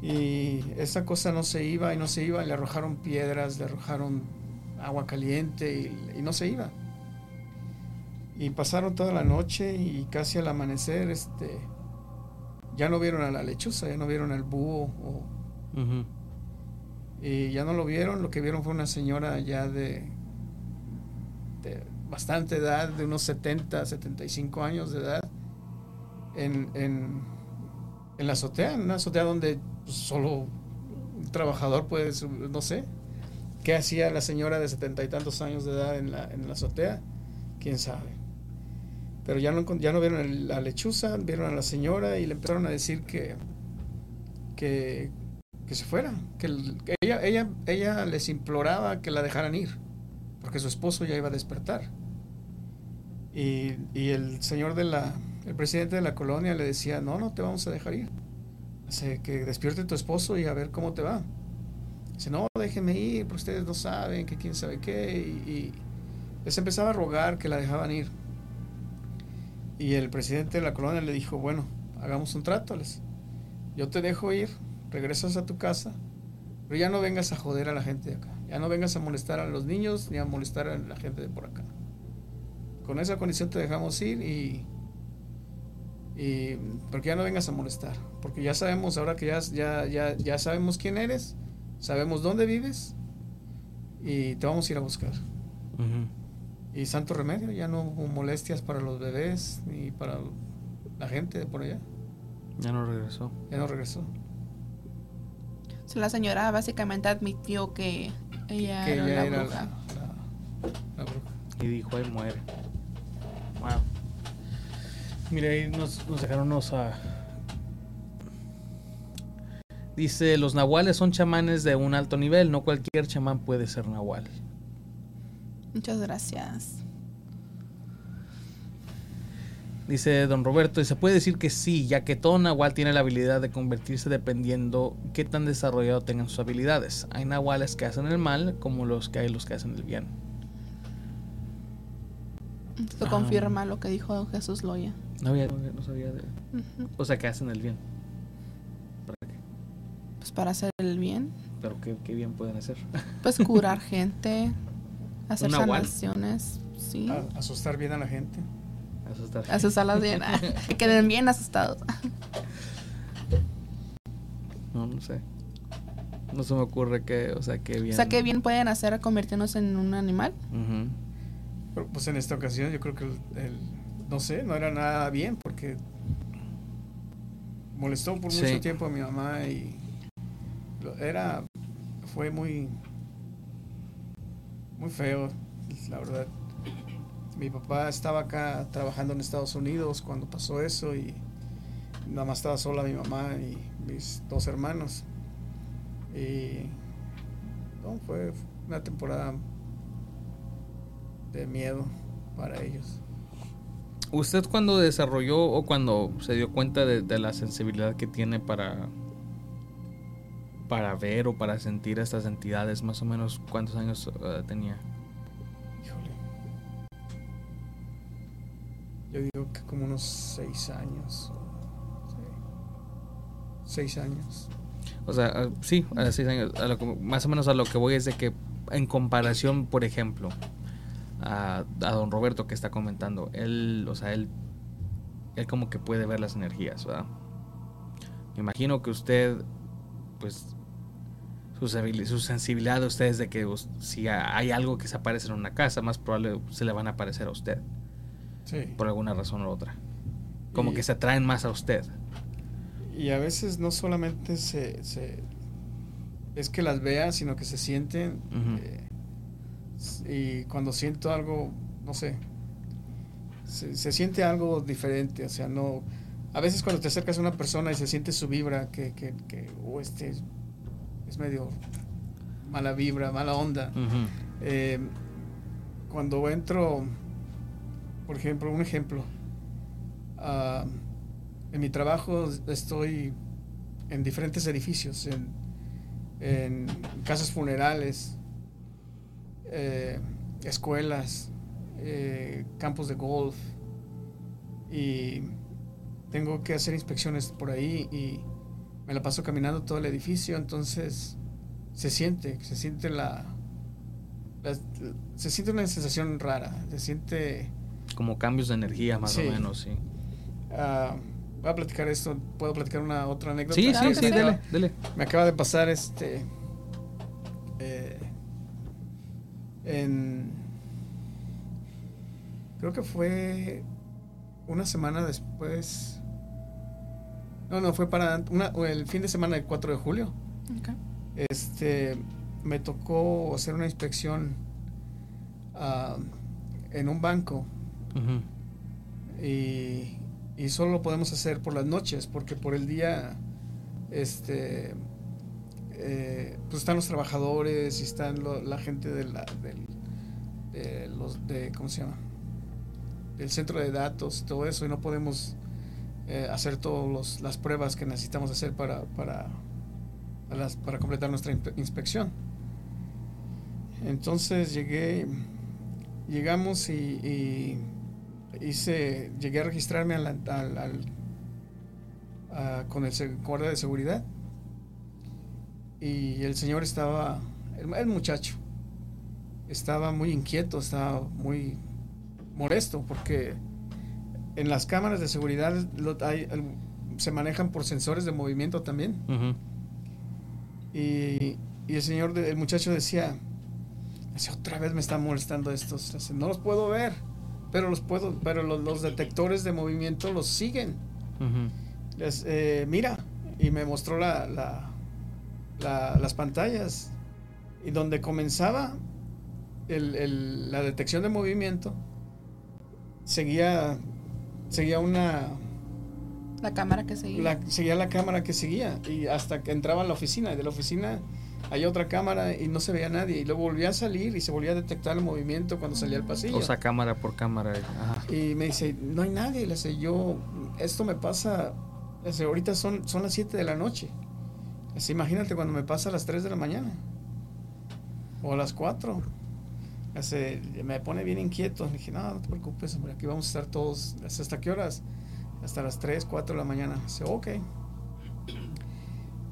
Y esa cosa no se iba y no se iba, le arrojaron piedras, le arrojaron agua caliente y, y no se iba. Y pasaron toda la noche y casi al amanecer, este, ya no vieron a la lechuza, ya no vieron al búho, o- y ya no lo vieron, lo que vieron fue una señora ya de bastante edad, de unos 70, 75 años de edad, en, en, la azotea, en una azotea donde pues, solo un trabajador puede, no sé, ¿qué hacía la señora de setenta y tantos años de edad en la, en la azotea? ¿Quién sabe? Pero ya no, ya no vieron la lechuza, vieron a la señora y le empezaron a decir que, que, que se fuera, que ella, ella, ella les imploraba que la dejaran ir, porque su esposo ya iba a despertar. Y, el señor de la, el presidente de la colonia le decía, no, no te vamos a dejar ir. Dice, que despierte tu esposo y a ver cómo te va. Dice, no, déjenme ir, porque ustedes no saben, que quién sabe qué. Y, y les empezaba a rogar que la dejaban ir. Y el presidente de la colonia le dijo, bueno, hagamos un trato, les. Yo te dejo ir, regresas a tu casa, pero ya no vengas a joder a la gente de acá. Ya no vengas a molestar a los niños ni a molestar a la gente de por acá. Con esa condición te dejamos ir y, y porque ya no vengas a molestar. Porque ya sabemos, ahora que ya, ya, ya, ya sabemos quién eres, sabemos dónde vives y te vamos a ir a buscar. Y santo remedio, ya no hubo molestias para los bebés ni para la gente de por allá. Ya no regresó. Ya no regresó. La señora básicamente admitió que ella que era ella la era bruja. la, la- la bruja. Y dijo, ahí muere. Wow. Mire, ahí nos, nos dejaron unos... ah, Dice, los nahuales son chamanes de un alto nivel, no cualquier chamán puede ser nahual. Muchas gracias. Dice don Roberto, y se puede decir que sí, ya que todo nahual tiene la habilidad de convertirse dependiendo qué tan desarrollado tengan sus habilidades. Hay nahuales que hacen el mal, como los que hay los que hacen el bien. Esto Ah. confirma lo que dijo Jesús Loya. No, había- no sabía de... O sea, que hacen el bien. ¿Para qué? Pues para hacer el bien, Pero qué, qué bien pueden hacer. pues curar gente, hacer sanaciones, sí. A- asustar bien a la gente. Asustar. Asustarlas bien, que queden bien asustados. No, no sé. No se me ocurre que, o sea, qué bien. O sea, qué bien pueden hacer convirtiéndose en un animal. Pero pues en esta ocasión yo creo que el, el- no sé, no era nada bien porque molestó por Sí. mucho tiempo a mi mamá y era fue muy muy feo, la verdad. Mi papá estaba acá trabajando en Estados Unidos cuando pasó eso y nada más estaba sola mi mamá y mis dos hermanos. Y no, fue una temporada de miedo para ellos. ¿Usted cuando desarrolló o cuando se dio cuenta de, la sensibilidad que tiene para para ver o para sentir estas entidades, más o menos cuántos años eh, tenía? Yo digo que como unos seis años. Seis años. O sea, ah, sí, a seis años. más o menos a lo que voy es de que en comparación, por ejemplo, a, don Roberto que está comentando, él, o sea, él, él como que puede ver las energías, ¿verdad? Me imagino que usted, pues, su, su sensibilidad de ustedes de que si ha- hay algo que se aparece en una casa, más probable se le van a aparecer a usted, Sí. por alguna razón u otra. Como Y- que se atraen más a usted. Y a veces no solamente se, se- es que las vea, sino que se sienten. Eh, y cuando siento algo, no sé, se, se siente algo diferente. O sea, no. A veces cuando te acercas a una persona y se siente su vibra, que, que, que "Oh, este es, medio mala vibra, mala onda. Eh, cuando entro, por ejemplo, un ejemplo, ah, en mi trabajo estoy en diferentes edificios, en, casas funerales, eh, escuelas, eh, campos de golf y tengo que hacer inspecciones por ahí y me la paso caminando todo el edificio, entonces se siente, se siente la- se siente una sensación rara, se siente Como cambios de energía, más Sí. o menos, sí. ah, voy a platicar esto, puedo platicar una otra anécdota. Sí, Claro sí, sí, dele. Me acaba de pasar este. eh, en. Creo que fue una semana después. No, no, fue para una- el fin de semana del 4 de julio. Este. Me tocó hacer una inspección ah, en un banco Y, y solo lo podemos hacer por las noches porque por el día este eh, pues están los trabajadores y están la gente de la del, de los de cómo se llama del centro de datos y todo eso y no podemos eh, hacer todas las pruebas que necesitamos hacer para para para, las- para completar nuestra inspe- inspección. Entonces llegué llegamos y hice, llegué a registrarme al, al- al- a- con el guardia de seguridad. Y el señor estaba, el, el muchacho, estaba muy inquieto, estaba muy molesto porque en las cámaras de seguridad lo- hay- el- se manejan por sensores de movimiento también. Y, y el señor, el muchacho decía, decía, otra vez me están molestando estos, no los puedo ver, pero los puedo, pero los, los detectores de movimiento los siguen. Les, eh, mira, y me mostró la, la- la- las pantallas y donde comenzaba el- el- la detección de movimiento seguía seguía una La cámara que seguía. la, seguía la cámara que seguía y hasta que entraba a la oficina y de la oficina hay otra cámara y no se veía nadie. Y luego volvía a salir y se volvía a detectar el movimiento cuando salía al pasillo. O sea, cámara por cámara. Ajá. y me dice no hay nadie le dice yo esto me pasa le dice, ahorita son, son las 7 de la noche le dice, imagínate cuando me pasa a las 3 de la mañana o a las 4 le dice, me pone bien inquieto. Le dije no no te preocupes hombre aquí vamos a estar todos Le dice, hasta qué horas hasta las 3, 4 de la mañana dice ok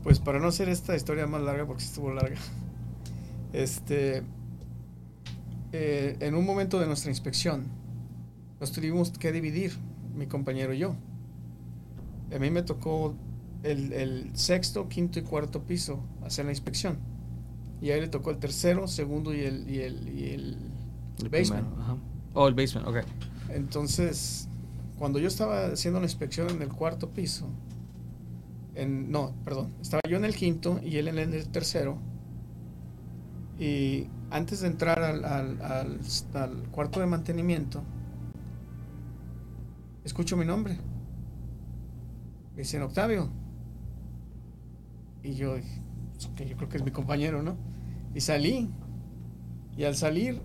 pues para no hacer esta historia más larga porque estuvo larga este eh, en un momento de nuestra inspección nos tuvimos que dividir, mi compañero y yo. A mí me tocó el, el sexto, quinto y cuarto piso hacer la inspección. Y a él le tocó el tercero, segundo y el, y el, y el El basement. primero, ajá. Oh, el basement, ok. Entonces, cuando yo estaba haciendo la inspección en el cuarto piso, no, perdón, estaba yo en el quinto y él en el tercero. Y antes de entrar al, cuarto de mantenimiento, escucho mi nombre. Me dicen Octavio. Y yo, dije, "Pues, ok, yo creo que es mi compañero, ¿no? Y salí. Y al salir,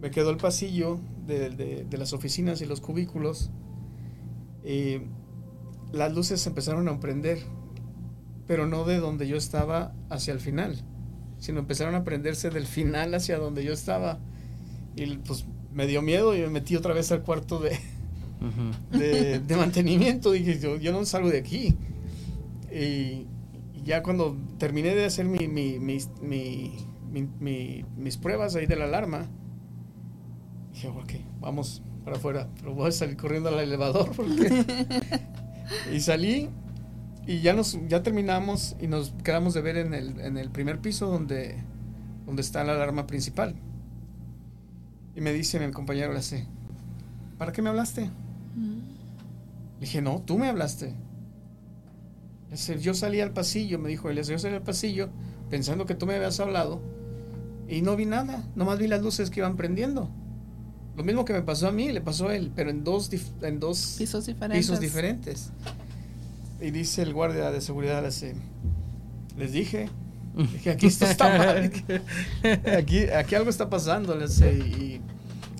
me quedó el pasillo de, las oficinas y los cubículos. Las luces empezaron a prender, pero no de donde yo estaba hacia el final, sino empezaron a prenderse del final hacia donde yo estaba. Y pues me dio miedo y me metí otra vez al cuarto de, de, de mantenimiento. Dije, yo, yo no salgo de aquí. Y, y ya cuando terminé de hacer mi, mi- mis- mi- mi- mi- mis pruebas ahí de la alarma, dije, ok, vamos para afuera. Pero voy a salir corriendo al elevador porque... y salí y ya, nos, ya terminamos y nos quedamos de ver en el, en el primer piso donde, donde está la alarma principal. Y me dice mi compañero, le hace, ¿para qué me hablaste? Mm. Le dije, no, tú me hablaste. Le yo salí al pasillo, me dijo él. Yo salí al pasillo pensando que tú me habías hablado y no vi nada, nomás vi las luces que iban prendiendo. Lo mismo que me pasó a mí, le pasó a él, pero en dos, en dos Pisos diferentes. pisos diferentes. Y dice el guardia de seguridad, dice, les dije, dije, aquí esto está mal, aquí, aquí algo está pasando, le dice, y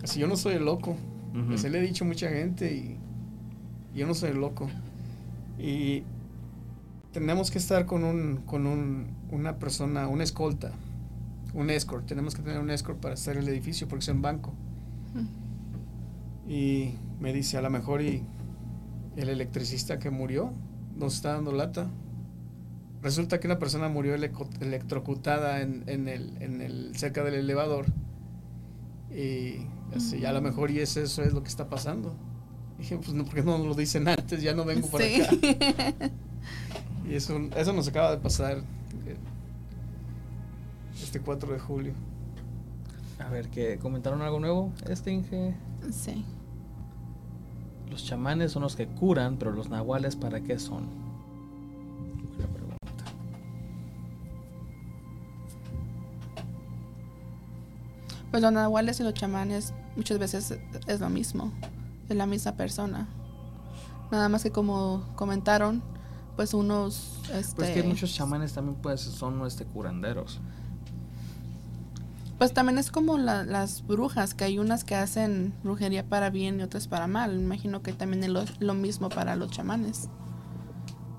así yo no soy el loco. Ujú. Pues le he dicho a mucha gente y yo no soy loco. Y tenemos que estar con un, con un, una persona, una escolta, un escort. Tenemos que tener un escort para estar en el edificio porque es un banco. Y me dice, a lo mejor y el electricista que murió nos está dando lata. Resulta que una persona murió electrocutada en, en el, en el, cerca del elevador. Y así, a lo mejor y es eso es lo que está pasando. Dije, pues no, porque no nos lo dicen antes? Ya no vengo por Sí. acá. Y eso, eso nos acaba de pasar eh, este 4 de julio. A ver, ¿qué comentaron algo nuevo? Este Inge. sí. Los chamanes son los que curan, pero los nahuales, ¿para qué son? Buena pregunta. Pues los nahuales y los chamanes muchas veces es lo mismo, es la misma persona. Nada más que como comentaron, pues unos... Este, Pues que muchos chamanes también pues son este curanderos. Pues también es como la- las brujas, que hay unas que hacen brujería para bien y otras para mal. Imagino que también es lo, lo mismo para los chamanes.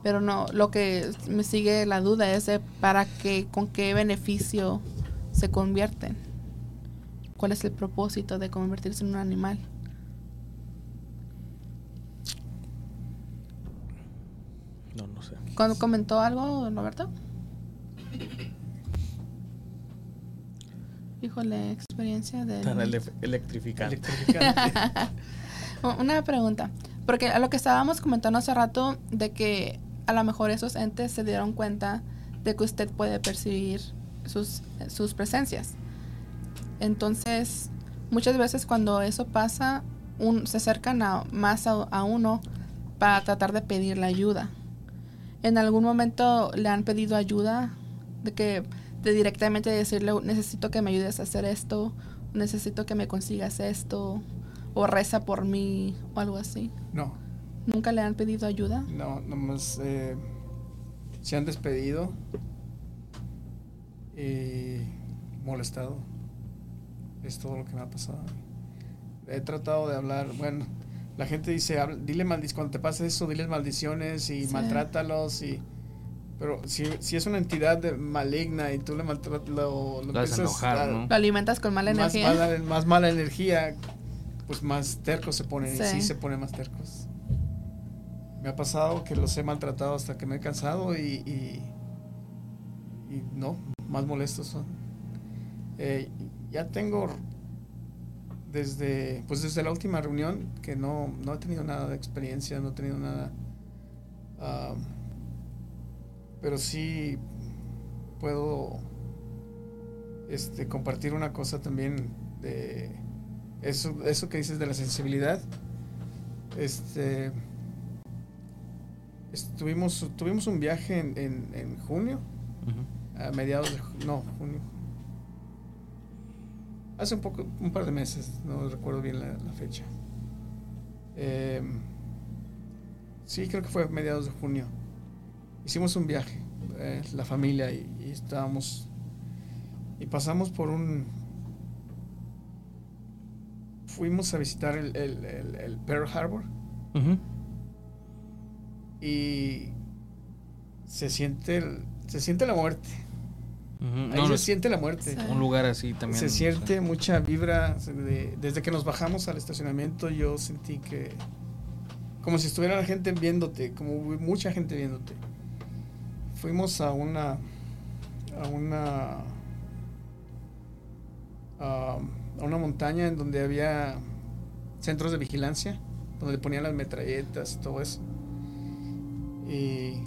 Pero no, lo que me sigue la duda es de para qué, con qué beneficio se convierten. ¿Cuál es el propósito de convertirse en un animal? No, no sé. ¿Cuándo comentó algo, Roberto? Híjole, experiencia de... Tan ele- electrificante. Electrificante. Una pregunta, porque a lo que estábamos comentando hace rato de que a lo mejor esos entes se dieron cuenta de que usted puede percibir sus, sus presencias. Entonces, muchas veces cuando eso pasa, un- se acercan a, más a, a uno para tratar de pedirle ayuda. ¿En algún momento le han pedido ayuda? De que de directamente decirle, necesito que me ayudes a hacer esto, necesito que me consigas esto, o reza por mí, o algo así. no, ¿Nunca le han pedido ayuda? no, nomás eh, se han despedido y molestado. Es todo lo que me ha pasado. He tratado de hablar, bueno, la gente dice, dile maldiciones, cuando te pase eso, diles maldiciones y Sí. maltrátalos y... Pero si, si es una entidad de- maligna y tú le maltratas, lo, lo Lo haces empiezas enojar, a- ¿no? ¿Lo alimentas con mala más energía? Mala, más mala energía, pues más tercos se ponen. Sí. Y sí se ponen más tercos. Me ha pasado que los he maltratado hasta que me he cansado y, y, y no, más molestos son. Eh, ya tengo desde, pues desde la última reunión que no, no he tenido nada de experiencia, no he tenido nada. ah, pero sí puedo este, compartir una cosa también de eso, eso que dices de la sensibilidad. Este estuvimos tuvimos un viaje en, en, en junio, a mediados de no, junio. Hace un poco, un par de meses, no recuerdo bien la, la fecha. Em, sí, creo que fue a mediados de junio. Hicimos un viaje, eh, la familia, y, y estábamos. Y pasamos por un. Fuimos a visitar el, el- el- el Pearl Harbor y se siente, el- se siente la muerte. Ahí No, se no, siente la muerte. Un lugar así también. Se o sea, siente mucha vibra. de- desde que nos bajamos al estacionamiento, yo sentí que. Como si estuviera la gente viéndote, como mucha gente viéndote. Fuimos a una. a una. a, una montaña en donde había centros de vigilancia, donde le ponían las metralletas y todo eso. Y.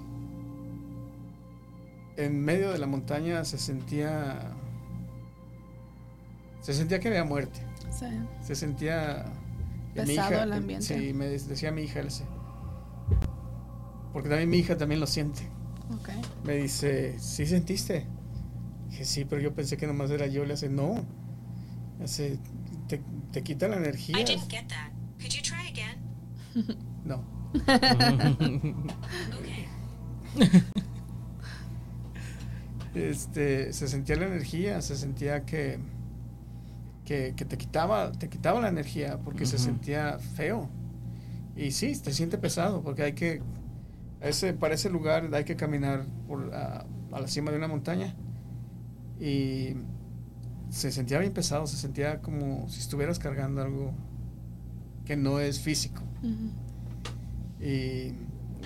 En medio de la montaña se sentía se sentía que había muerte. Sí. Se sentía. Pesado el ambiente. Sí, me decía mi hija, Porque también mi hija también lo siente. Ok. Me dice, ¿sí sentiste? Dije, sí, pero yo pensé que nomás era yo. Le hace, no. Le hace, te, te quita la energía. I didn't get that. Could you try again? No. Okay. Este, se sentía la energía, se sentía que, que, que te quitaba, te quitaba la energía porque se sentía feo. Y sí, te siente pesado porque hay que, ese, para ese lugar hay que caminar por, a, a la cima de una montaña y se sentía bien pesado, se sentía como si estuvieras cargando algo que no es físico. Y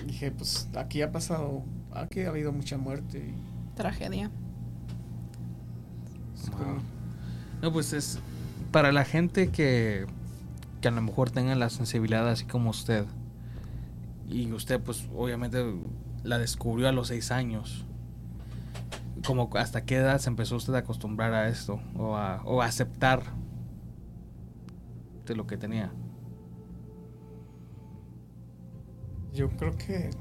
dije, pues aquí ha pasado, aquí ha habido mucha muerte. y Tragedia. Wow. No, pues es para la gente que, que a lo mejor tenga la sensibilidad así como usted. Y usted, pues, obviamente la descubrió a los seis años. Como hasta qué edad se empezó usted a acostumbrar a esto o a, o a aceptar de lo que tenía. Yo creo que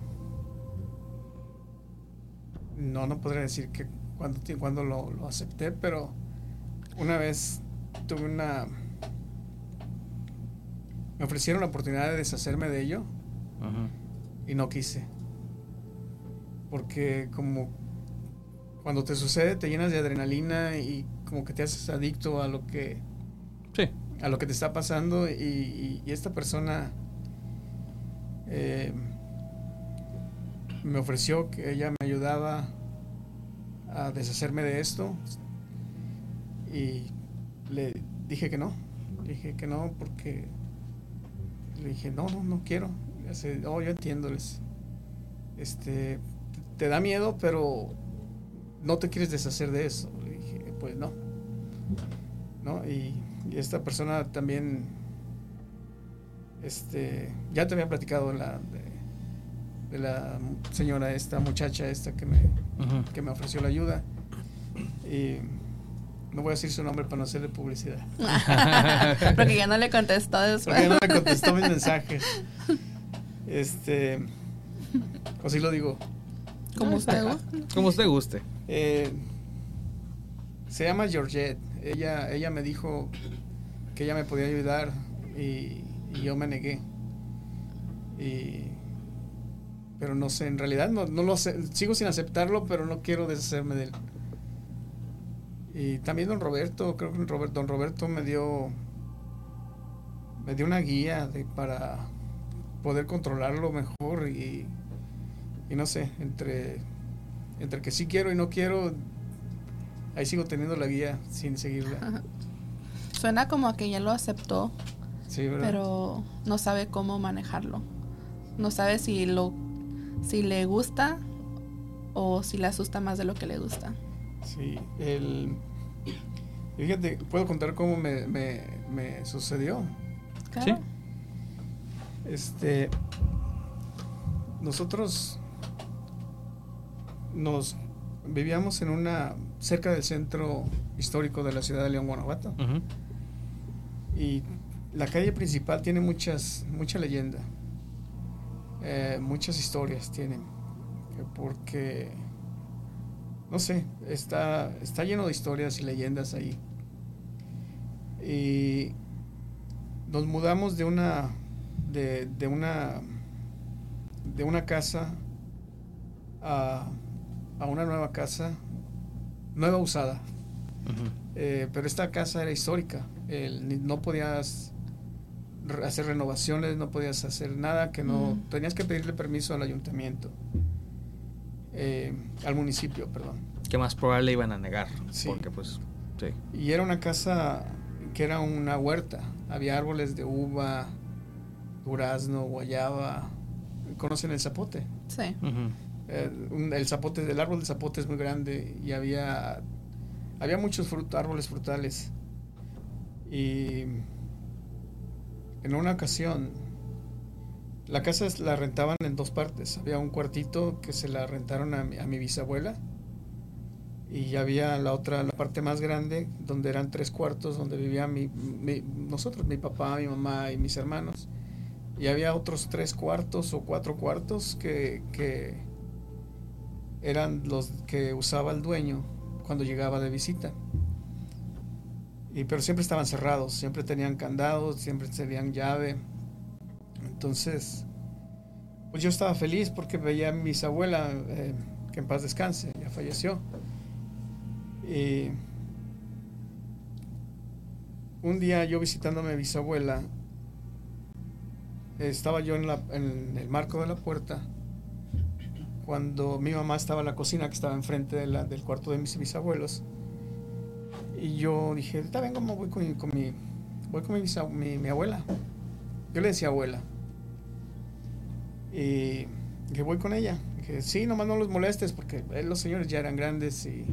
no, no podría decir que cuando, cuando lo, lo acepté, pero una vez tuve una... Me ofrecieron la oportunidad de deshacerme de ello Y no quise. Porque como cuando te sucede te llenas de adrenalina y como que te haces adicto a lo que Sí. a lo que te está pasando y, y- y esta persona eh, me ofreció que ella me ayudaba a deshacerme de esto y le dije que no, le dije que no porque le dije no, no, no quiero. Hace, oh, yo entiendo, les, este, te da miedo, pero no te quieres deshacer de eso. Le dije, pues no. ¿no? Y, y esta persona también, este, ya te había platicado de la, de, de la señora esta, muchacha esta que me, que me ofreció la ayuda. Y no voy a decir su nombre para no hacerle publicidad. Porque ya no le contestó después. Porque no me contestó mis mensajes. Este, o si lo digo. Como usted gusta. Como usted guste. Eh, se llama Georgette. Ella, ella me dijo que ella me podía ayudar y, y yo me negué. Y, pero no sé, en realidad no, no lo sé. Sigo sin aceptarlo, pero no quiero deshacerme de él. Y también don Roberto, creo que don Roberto, don Roberto me dio me dio una guía de, para poder controlarlo mejor y, y no sé, entre entre que sí quiero y no quiero, ahí sigo teniendo la guía sin seguirla. Suena como a que ya lo aceptó, pero no sabe cómo manejarlo. No sabe si lo si le gusta o si le asusta más de lo que le gusta. Sí, el... Fíjate, puedo contar cómo me, me, me sucedió. Claro. Sí. Este, nosotros nos vivíamos en una cerca del centro histórico de la ciudad de León, Guanajuato, y la calle principal tiene muchas mucha leyenda, Eh, muchas historias tienen, que porque no sé, está está lleno de historias y leyendas ahí. Y nos mudamos de una de, de una de una casa a, a una nueva casa nueva usada. Eh, pero esta casa era histórica El- no podías hacer renovaciones no podías hacer nada que no tenías que pedirle permiso al ayuntamiento eh, al municipio perdón Que más probable iban a negar. Sí. Porque pues, sí. y era una casa que era una huerta había árboles de uva durazno guayaba conocen el zapote. Sí. Eh, un- el zapote el árbol de zapote es muy grande y había había muchos frut- árboles frutales. Y en una ocasión la casa la rentaban en dos partes. Había un cuartito que se la rentaron a mi, a mi bisabuela y había la otra la parte más grande donde eran tres cuartos donde vivían mi, mi- nosotros mi papá mi mamá y mis hermanos y había otros tres cuartos o cuatro cuartos que, que eran los que usaba el dueño cuando llegaba de visita. Y, pero siempre estaban cerrados, siempre tenían candados, siempre tenían llave. Entonces, pues yo estaba feliz porque veía a mi bisabuela, eh, que en paz descanse, ya falleció. Y un día yo visitando a mi bisabuela, estaba yo en, la- el marco de la puerta cuando mi mamá estaba en la cocina que estaba enfrente del cuarto de mis bisabuelos Y yo dije, bien, ¿cómo voy con, mi- voy con mi abuela? Yo le decía abuela. Y que voy con ella. Dije, sí, nomás no los molestes porque eh, los señores ya eran grandes y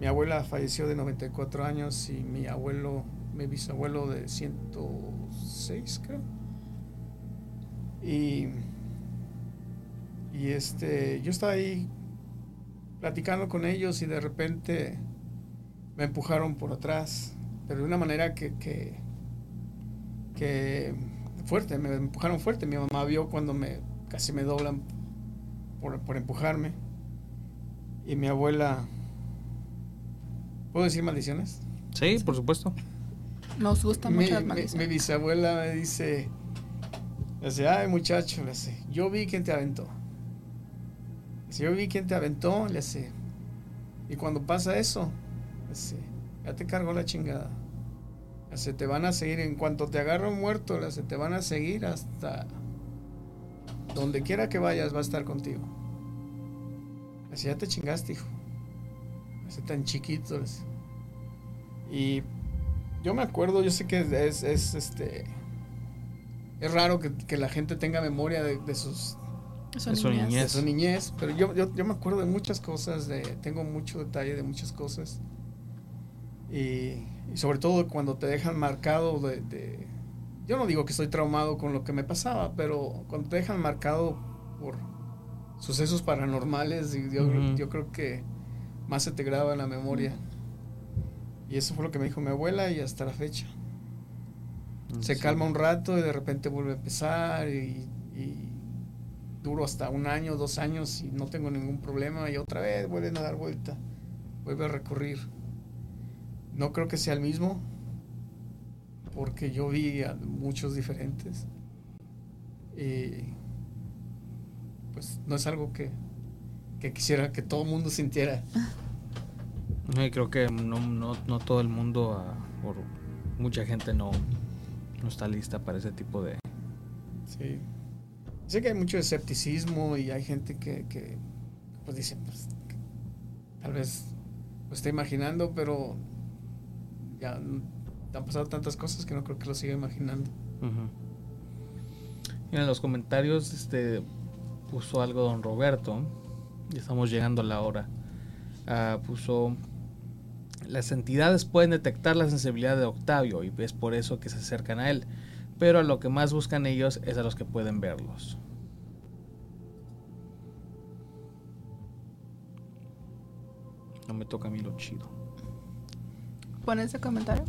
mi abuela falleció de 94 años y mi abuelo, mi bisabuelo de 106 creo. Y, y este, yo estaba ahí platicando con ellos y de repente me empujaron por atrás, pero de una manera que, que, que fuerte, me empujaron fuerte. Mi mamá vio cuando me casi me doblan por, por empujarme. Y mi abuela, ¿puedo decir maldiciones? Sí, por supuesto. Nos gustan mucho las mi- maldiciones. mi bisabuela me dice, le dice, ay muchacho, le dice, yo vi quién te aventó. Le yo vi quién te aventó, le dice, y cuando pasa eso, le dice, ya te cargó la chingada. Le dice, te van a seguir, en cuanto te agarro muerto, le dice, te van a seguir hasta donde quiera que vayas, va a estar contigo. Le dice, ya te chingaste, hijo. Le dice, tan chiquito. le dice. Y yo me acuerdo, yo sé que es, es, este. Es raro que, que la gente tenga memoria de, de sus Eso de su niñas. niñez. de su niñez, pero yo, yo, yo me acuerdo de muchas cosas, de, tengo mucho detalle de muchas cosas. Y, y sobre todo cuando te dejan marcado de, de- Yo no digo que estoy traumado con lo que me pasaba, pero cuando te dejan marcado por sucesos paranormales, y yo, yo creo que más se te graba en la memoria. Y eso fue lo que me dijo mi abuela y hasta la fecha. Se Sí. calma un rato y de repente vuelve a empezar y, y duro hasta un año, dos años y no tengo ningún problema y otra vez vuelven a dar vuelta, vuelve a recurrir. No creo que sea el mismo porque yo vi a muchos diferentes y pues no es algo que, que quisiera que todo el mundo sintiera. Y creo que no, no, no todo el mundo, ah, por mucha gente no, no está lista para ese tipo de... Sí. Sé que hay mucho escepticismo y hay gente que, que pues dice, pues, que tal vez lo está imaginando, pero ya han pasado tantas cosas que no creo que lo siga imaginando. Y en los comentarios este, puso algo don Roberto. Ya estamos llegando a la hora. Ah, puso... Las entidades pueden detectar la sensibilidad de Octavio y es por eso que se acercan a él. Pero a lo que más buscan ellos es a los que pueden verlos. No me toca a mí lo chido. Pon ese comentario.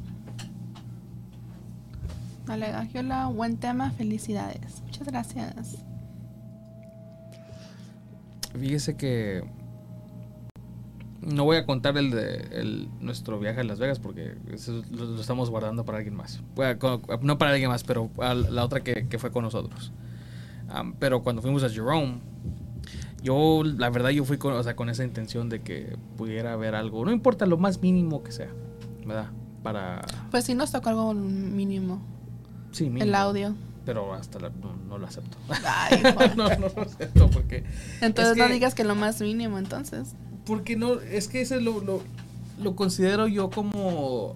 Vale, Gagiola, buen tema, felicidades. Muchas gracias. Fíjese que no voy a contar el de el- nuestro viaje a Las Vegas porque eso lo, lo estamos guardando para alguien más. Bueno, no para alguien más, pero a la otra que, que fue con nosotros. Am, pero cuando fuimos a Jerome, yo, la verdad, yo fui con, o sea, con esa intención de que pudiera haber algo, no importa lo más mínimo que sea, ¿verdad? Para... Pues sí nos tocó algo mínimo. Sí, mínimo, El audio. Pero hasta la- no, no lo acepto. Ay, no, no lo acepto porque... Entonces Es no digas que lo más mínimo, entonces. Porque no, es que ese lo, lo, lo considero yo como.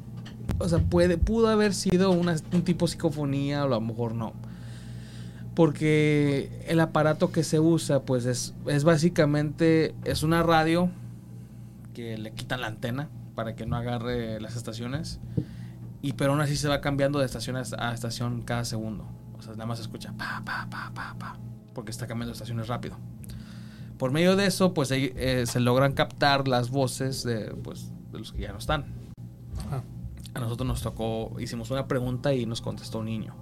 O sea, puede, pudo haber sido una- un tipo de psicofonía, o a lo mejor no. Porque el aparato que se usa, pues es, es básicamente. Es una radio que le quitan la antena para que no agarre las estaciones. Y pero aún así se va cambiando de estación a estación cada segundo. O sea, nada más se escucha pa, pa, pa, pa, pa. Porque está cambiando de estaciones rápido. Por medio de eso, pues eh, se logran captar las voces de, pues, de los que ya no están. A nosotros nos tocó, hicimos una pregunta y nos contestó un niño.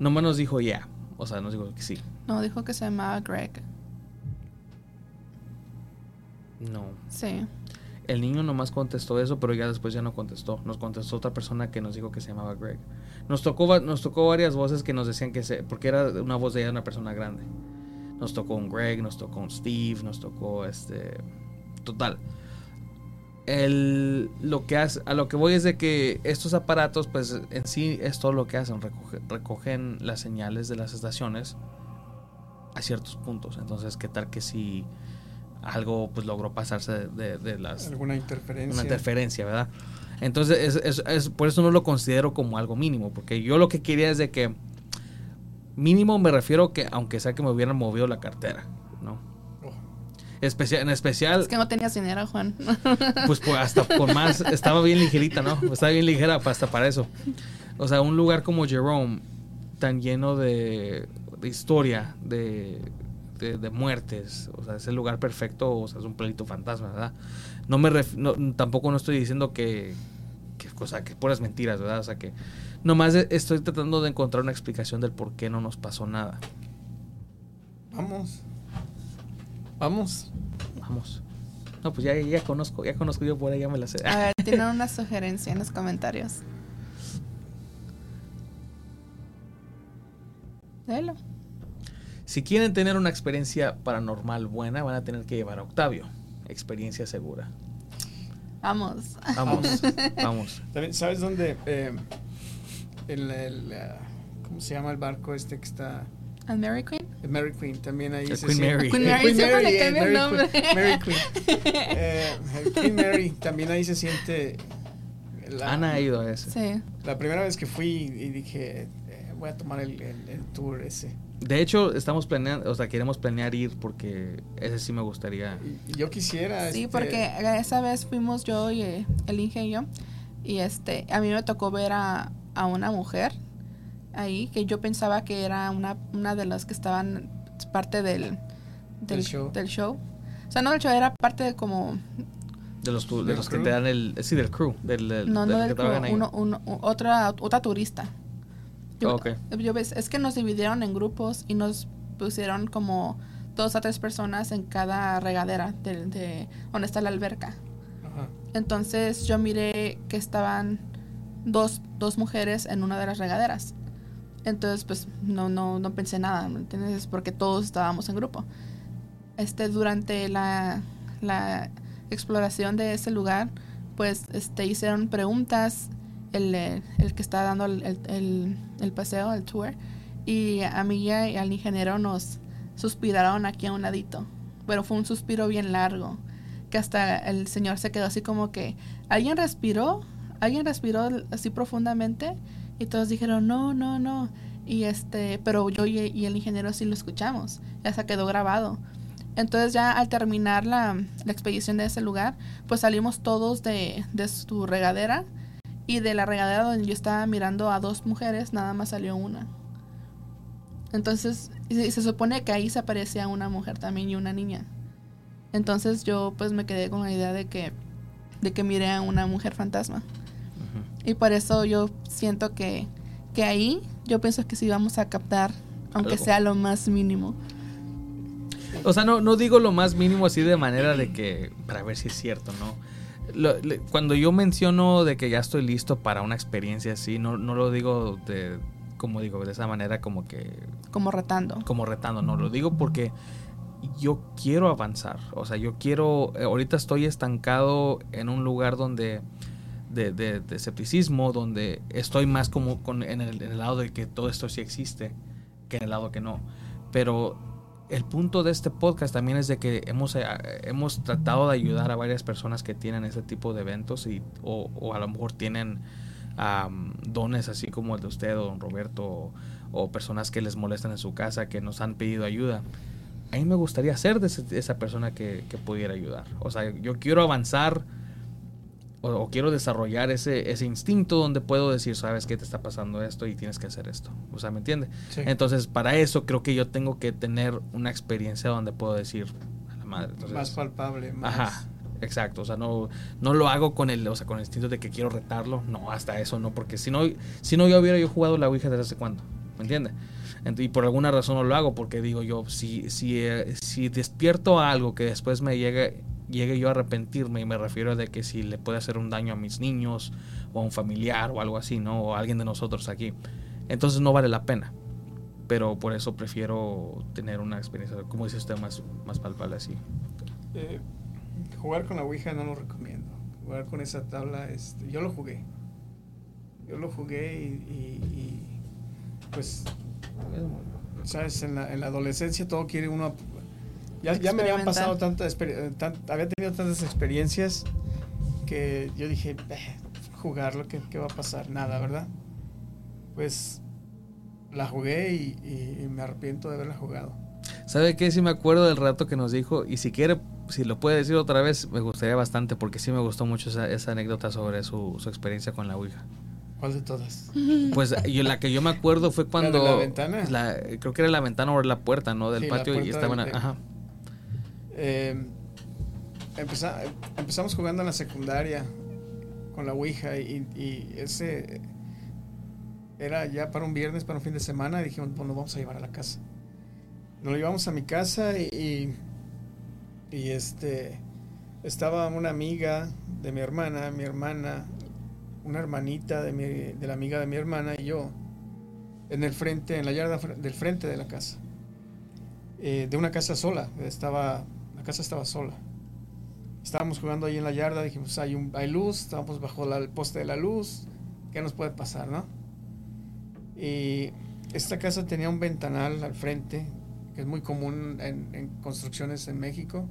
Nomás nos dijo ya, o sea, nos dijo que sí. No, dijo que se llamaba Greg. No. Sí. El niño nomás contestó eso, pero ya después ya no contestó. Nos contestó otra persona que nos dijo que se llamaba Greg. Nos tocó, nos tocó varias voces que nos decían que se, porque era una voz de ella, una persona grande. Nos tocó un Greg, nos tocó un Steve, nos tocó este, total. El, lo que hace, a lo que voy es de que estos aparatos, pues en sí es todo lo que hacen, recoge- recogen las señales de las estaciones a ciertos puntos. Entonces, ¿qué tal que si algo pues logró pasarse de, las Alguna interferencia. una interferencia, ¿verdad? Entonces, es, es- es- por eso no lo considero como algo mínimo, porque yo lo que quería es de que mínimo me refiero que aunque sea que me hubieran movido la cartera, ¿no? Oh, Especial, en especial, Es que no tenías dinero, Juan. pues, pues, hasta con más, estaba bien ligerita, ¿no? Estaba bien ligera hasta para eso. O sea, un lugar como Jerome, tan lleno de, de historia, de, de, de muertes, o sea, es el lugar perfecto, o sea, es un pelito fantasma, ¿verdad? No me ref- no, tampoco no estoy diciendo que, que, o sea, que puras mentiras, ¿verdad? O sea, que nomás e- estoy tratando de encontrar una explicación del por qué no nos pasó nada. Vamos. Vamos. Vamos. No, pues ya, ya conozco, ya conozco yo por ahí, ya me la sé. A ver, tienen una sugerencia en los comentarios. Léelo. Si quieren tener una experiencia paranormal buena, van a tener que llevar a Octavio. Experiencia segura. Vamos. Vamos, vamos. También, ¿Sabes dónde? Eh, el, el, ¿Cómo se llama el barco este que está? ¿Al Mary Queen? El Mary Queen, también ahí El se Queen siente- Mary. Queen El Mary, siempre le eh, cambia el Mary nombre. Queen, Mary Queen. Eh, el Queen Mary, también ahí se siente... La, Ana ha ido a ese. Sí. La primera vez que fui y dije, eh, voy a tomar el, el- el tour ese. De hecho, estamos planeando, o sea, queremos planear ir porque ese sí me gustaría. Yo quisiera... Sí, este, porque esa vez fuimos yo y eh, el Inge y yo. Y este, a mí me tocó ver a, a una mujer ahí que yo pensaba que era una, una de las que estaban parte del, Del show. del show. O sea, no del show, era parte de como De los, de ¿Del los que te dan el. Sí, del crew. Del, del- No, del no del crew, uno, uno- otra, otra turista. Yo, Oh, ok. yo ves, es que nos dividieron en grupos y nos pusieron como dos a tres personas en cada regadera de, de donde está la alberca. Ajá. Entonces yo miré que estaban dos, dos mujeres en una de las regaderas. Entonces pues no, no, no pensé nada, ¿me entiendes? Porque todos estábamos en grupo. Este, durante la, la exploración de ese lugar, pues este, hicieron preguntas el, eh, el que está dando el, el- el- paseo, el tour, y a mí y al ingeniero nos suspiraron aquí a un ladito, pero fue un suspiro bien largo, que hasta el señor se quedó así como que, ¿alguien respiró? ¿Alguien respiró así profundamente? Y todos dijeron, no, no, no. Y este, pero yo y, el ingeniero sí lo escuchamos, ya se quedó grabado. Entonces ya al terminar la, la expedición de ese lugar, pues salimos todos de, de su regadera y de la regadera donde yo estaba mirando a dos mujeres, nada más salió una. Entonces, se, se supone que ahí se aparecía una mujer también y una niña. Entonces yo pues me quedé con la idea de que, de que miré a una mujer fantasma. Y por eso yo siento que, que ahí yo pienso que sí vamos a captar, aunque Algo. sea lo más mínimo. O sea, no, no digo lo más mínimo así de manera de que. para ver si es cierto, ¿no? Lo- le- cuando yo menciono de que ya estoy listo para una experiencia así, no, no lo digo de. como digo, de esa manera como que. Como retando. como retando, no, lo digo porque yo quiero avanzar. O sea, yo quiero. eh, ahorita estoy estancado en un lugar donde. De, de- escepticismo, donde estoy más como con, en, el, lado de que todo esto sí existe, que en el lado que no. Pero el punto de este podcast también es de que hemos, eh, hemos tratado de ayudar a varias personas que tienen ese tipo de eventos y, o, a lo mejor tienen dones así como el de usted o don Roberto o, personas que les molestan en su casa que nos han pedido ayuda. A mí me gustaría ser de esa persona que, que pudiera ayudar. O sea, yo quiero avanzar o, o quiero desarrollar ese, ese instinto donde puedo decir, sabes qué te está pasando esto y tienes que hacer esto. O sea, ¿me entiende? Sí. Entonces, para eso creo que yo tengo que tener una experiencia donde puedo decir a la madre. Entonces, más palpable, más... Ajá, exacto. O sea, no, no lo hago con el, o sea, con el instinto de que quiero retarlo. No, hasta eso no, porque si no, si no yo hubiera yo jugado la Ouija desde hace cuándo, ¿me entiende? Ent- Y por alguna razón no lo hago, porque digo yo, si, si, eh, si despierto a algo que después me llegue, llegue yo a arrepentirme, y me refiero de que si le puede hacer un daño a mis niños, o a un familiar, o algo así, ¿no? O a alguien de nosotros aquí, entonces no vale la pena. Pero por eso prefiero tener una experiencia, como dice usted, más, más palpable así. Eh, jugar con la Ouija no lo recomiendo. Jugar con esa tabla, este, yo lo jugué. Yo lo jugué y, y- y, pues, sabes, en la, en la adolescencia todo quiere uno Ya, ya me habían pasado tantas, exper- tan- había tenido tantas experiencias que yo dije, "Eh, jugarlo, ¿qué, ¿qué va a pasar? Nada, ¿verdad? Pues la jugué y, y- y me arrepiento de haberla jugado. ¿Sabe qué? Sí me acuerdo del rato que nos dijo. Y si quiere, si lo puede decir otra vez, me gustaría bastante. Porque sí me gustó mucho esa, esa anécdota sobre su, su experiencia con la Ouija. ¿Cuál de todas? Pues yo, la que yo me acuerdo fue cuando... la ventana? la- creo que era la ventana o la puerta, ¿no? Del Sí, la patio y estaban... a- Ajá. Eh, empeza- empezamos jugando en la secundaria con la Ouija y, ese era ya para un viernes, para un fin de semana y dijimos, bueno, vamos a llevar a la casa. Nos lo llevamos a mi casa y, y, este estaba una amiga de mi hermana, mi hermana, una hermanita de, mi, la amiga de mi hermana y yo en el frente, en la yarda del frente de la casa. Eh, de una casa sola, estaba, casa estaba sola. Estábamos jugando ahí en la yarda, dijimos, hay, un, hay luz, estábamos bajo la- el poste de la luz, ¿qué nos puede pasar, no? Y esta casa tenía un ventanal al frente, que es muy común en, construcciones en México.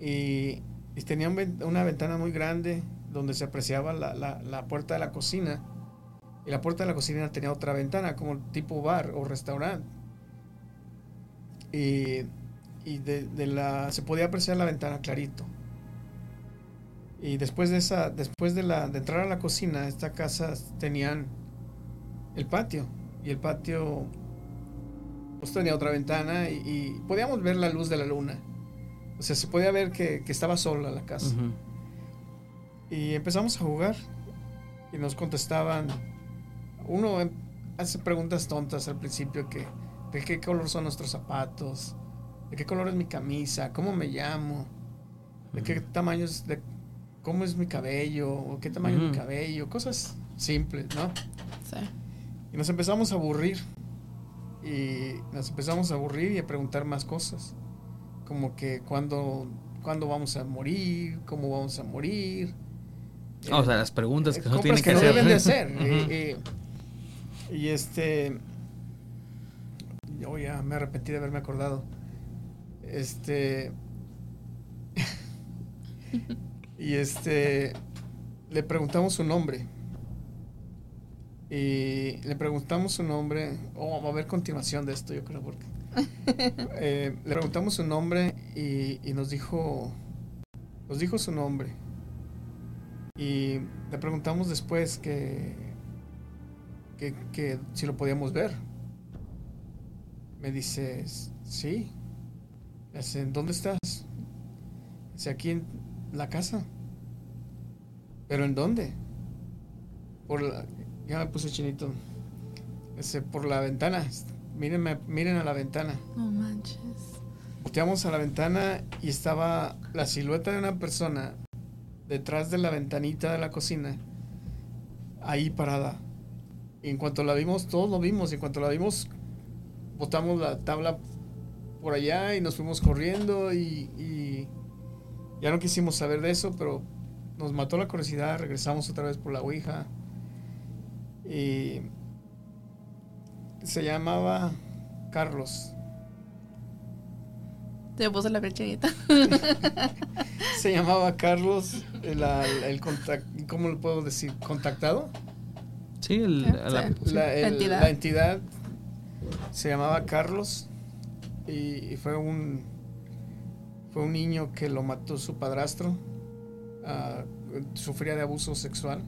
Y, tenía una ventana muy grande donde se apreciaba la, la- la puerta de la cocina. Y la puerta de la cocina tenía otra ventana, como tipo bar o restaurante. Y, y de, de la, se podía apreciar la ventana clarito. Y después de esa, después de, la, de entrar a la cocina, esta casa tenían el patio. Y el patio pues tenía otra ventana y, y podíamos ver la luz de la luna. O sea, se podía ver que, que estaba sola la casa. Y empezamos a jugar y nos contestaban. Uno em- hace preguntas tontas al principio que de qué color son nuestros zapatos, de qué color es mi camisa, cómo me llamo, de qué tamaño es, de cómo es mi cabello, o qué tamaño es mi cabello, cosas simples, ¿no? Sí. Y nos empezamos a aburrir. Y nos empezamos a aburrir y a preguntar más cosas. Como que cuándo, cuándo vamos a morir, cómo vamos a morir. Ah, o sea, las preguntas que Eh, no tienen que, no hacer. deben de hacer. Y, y- y este. Yo ya me arrepentí de haberme acordado. Este. y este. Le preguntamos su nombre. Y le preguntamos su nombre. Oh, va a haber continuación de esto, yo creo, porque. Eh, le preguntamos su nombre y, y nos dijo. Nos dijo su nombre. Y le preguntamos después que, que, que si lo podíamos ver. Me dice, sí. Dice, ¿dónde estás? Dice, aquí en la casa. ¿Pero en dónde? Por la, ya me puse chinito. Dice, por la ventana. Mírenme, miren a la ventana. No manches. Volteamos a la ventana y estaba la silueta de una persona detrás de la ventanita de la cocina, ahí parada. Y en cuanto la vimos, todos lo vimos. Y en cuanto la vimos, botamos la tabla por allá y nos fuimos corriendo. Y, y ya no quisimos saber de eso, pero nos mató la curiosidad. Regresamos otra vez por la Ouija. Y se llamaba Carlos. Te puse la pechinita. Se llamaba Carlos, el, el, el contact, ¿cómo lo puedo decir? ¿Contactado? Sí, el- Sí, la- sí. La, el- La entidad. la entidad se llamaba Carlos y, y fue un fue un niño que lo mató su padrastro, ah, sufría de abuso sexual,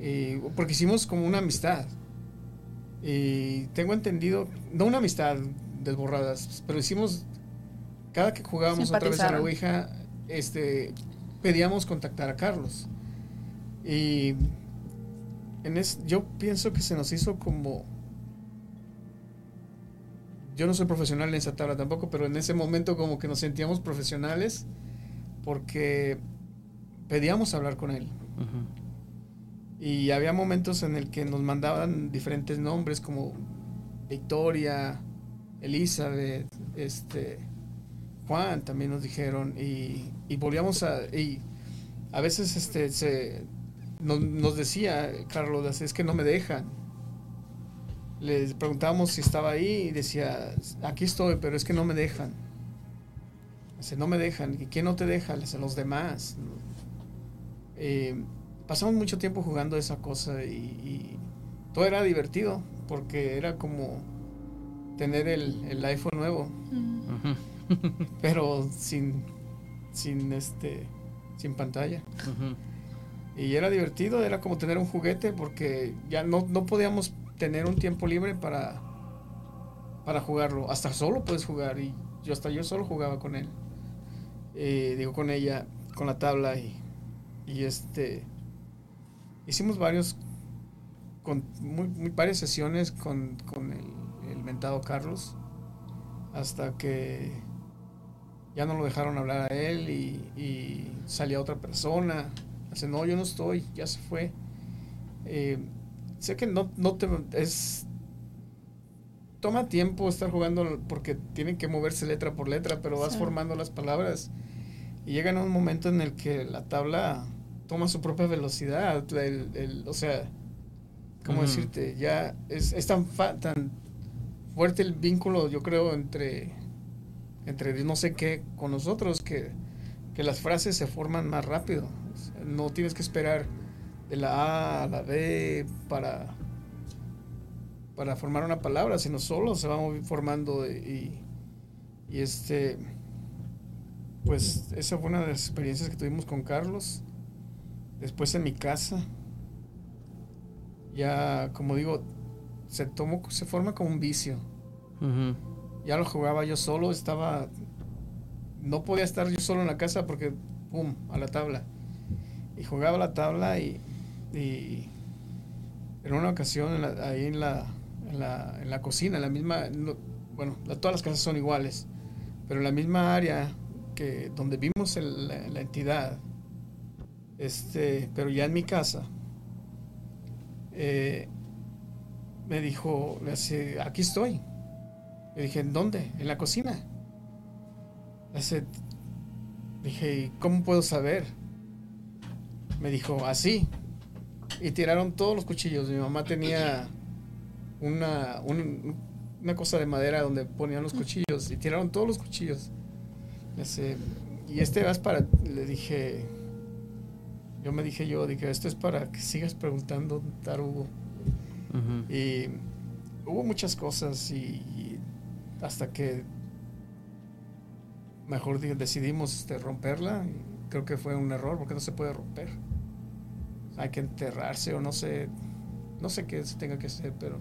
y, porque hicimos como una amistad. Y tengo entendido, no una amistad desborradas, pero hicimos, cada que jugábamos otra vez a la. Ouija, este, pedíamos contactar a Carlos. Y en es, yo pienso que se nos hizo como... Yo no soy profesional en esa tabla tampoco, pero en ese momento como que nos sentíamos profesionales porque pedíamos hablar con él. Y había momentos en el que nos mandaban diferentes nombres como Victoria, Elizabeth, este, Juan también nos dijeron y, y volvíamos a y a veces este se nos, nos decía Carlos es que no me dejan le preguntábamos si estaba ahí y decía, aquí estoy, pero es que no me dejan. Dice, no me dejan. ¿Y quién no te deja? Dice, los demás. Eh, pasamos mucho tiempo jugando esa cosa y, y todo era divertido porque era como tener el, el iPhone nuevo, pero sin, sin, este, sin pantalla. Y era divertido, era como tener un juguete porque ya no, no podíamos tener un tiempo libre para, para jugarlo. Hasta solo puedes jugar y yo hasta yo solo jugaba con él. Eh, digo con ella, con la tabla y, y este hicimos varios con muy, varias sesiones con, con el, mentado Carlos hasta que ya no lo dejaron hablar a él y, y salía otra persona. Dice, no, yo no estoy, ya se fue. Eh, sé que no, no te es toma tiempo estar jugando porque tienen que moverse letra por letra, pero vas Sí. formando las palabras y llegan a un momento en el que la tabla toma su propia velocidad. el- el- o sea, ¿cómo decirte? Ya es, es tan, fa- tan fuerte el vínculo, yo creo, entre, entre no sé qué con nosotros que, que las frases se forman más rápido. O sea, no tienes que esperar de la A a la B para, para formar una palabra, sino solo se va formando y, y este pues esa fue una de las experiencias que tuvimos con Carlos. Después en mi casa, ya como digo, se tomó, se forma como un vicio. Ya lo jugaba yo solo, estaba, no podía estar yo solo en la casa porque, pum, a la tabla. Y jugaba la tabla y, y en una ocasión ahí en la, en la, en la cocina, la misma, no- bueno, todas las casas son iguales, pero en la misma área que donde vimos la, entidad, este, pero ya en mi casa, eh, me dijo, hace, aquí estoy. Le dije, ¿en dónde? En la cocina. Hace, dije, "¿Y ¿cómo puedo saber? Me dijo, así. Y tiraron todos los cuchillos. Mi mamá tenía una, un- una cosa de madera donde ponían los cuchillos. Y tiraron todos los cuchillos. Hace, y este vas para, le dije, yo me dije yo, dije, esto es para que sigas preguntando, tarugo. Y hubo muchas cosas y, y hasta que mejor di- decidimos este, romperla. Creo que fue un error porque no se puede romper. Hay que enterrarse o no sé, no sé qué se tenga que hacer, pero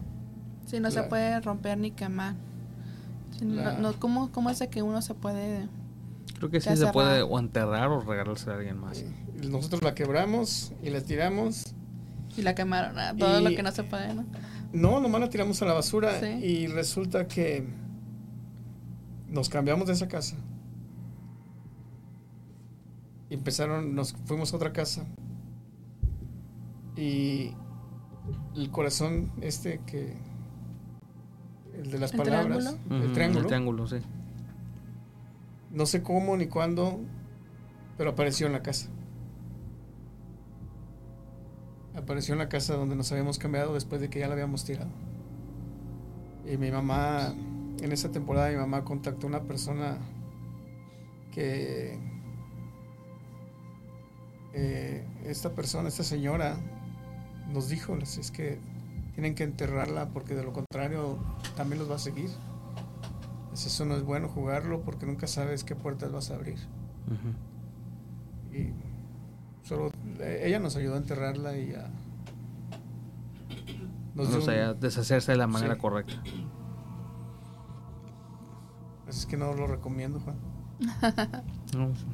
Sí, no se La- puede romper ni quemar. Sí, no- La- no, ¿cómo, ¿Cómo es de que uno se puede...? Creo que sí se puede o enterrar o regalarse a alguien más. eh, nosotros la quebramos y la tiramos. Y la quemaron, ah, todo lo Y- que no se puede, ¿no? No, nomás la tiramos a la basura Sí. y resulta que nos cambiamos de esa casa. Y empezaron, nos fuimos a otra casa. Y el corazón este que el de las ¿El palabras, triángulo? el triángulo, El triángulo, sí. no sé cómo ni cuándo, pero apareció en la casa. Apareció en la casa donde nos habíamos cambiado después de que ya la habíamos tirado. Y mi mamá, en esa temporada mi mamá contactó a una persona que eh, esta persona, esta señora, nos dijo, es que tienen que enterrarla porque de lo contrario también los va a seguir. Pues Eso no es bueno jugarlo porque nunca sabes qué puertas vas a abrir. Y solo eh, ella nos ayudó a enterrarla y a... nos dio O sea, un- deshacerse de la manera Sí. correcta. Es que no lo recomiendo, Juan. No, sí.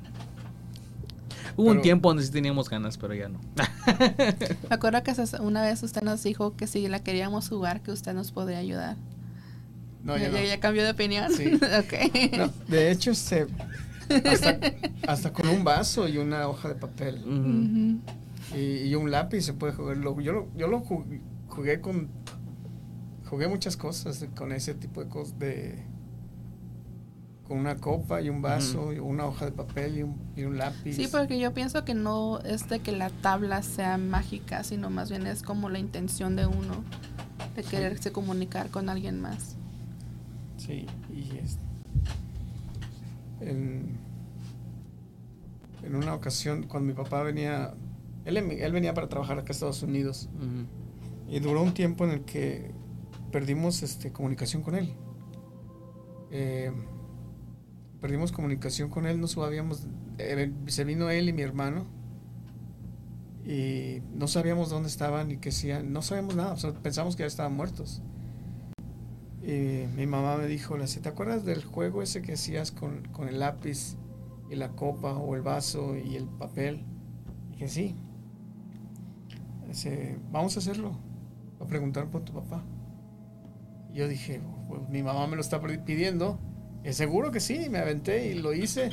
Hubo un tiempo donde sí teníamos ganas, pero ya no. Me acuerdo que se- una vez usted nos dijo que si la queríamos jugar, que usted nos podía ayudar. No, ya, ya, no. ya- cambió de opinión. Sí. ok. No, de hecho, este, hasta, hasta con un vaso y una hoja de papel. Ujú. y, y un lápiz se puede jugar. Lo- yo lo, yo lo jugué, jugué con... Jugué muchas cosas con ese tipo de cosas de... Con una copa y un vaso y una hoja de papel y un, y un lápiz. Sí, porque yo pienso que no es de que la tabla sea mágica, sino más bien es como la intención de uno. de quererse comunicar con alguien más. Sí, y es, en, en una ocasión, cuando mi papá venía, él, él venía para trabajar acá a Estados Unidos, y duró un tiempo en el que perdimos este, comunicación con él. Eh, perdimos comunicación con él, no sabíamos, se vino él y mi hermano, y no sabíamos dónde estaban y qué hacían, no sabíamos nada, pensamos que ya estaban muertos. Y mi mamá me dijo, ¿te acuerdas del juego ese que hacías con, con el lápiz y la copa o el vaso y el papel? Y dije, sí. Dice, vamos a hacerlo. A preguntar por tu papá. Y yo dije, mi mamá me lo está pidiendo. Y seguro que sí, me aventé y lo hice.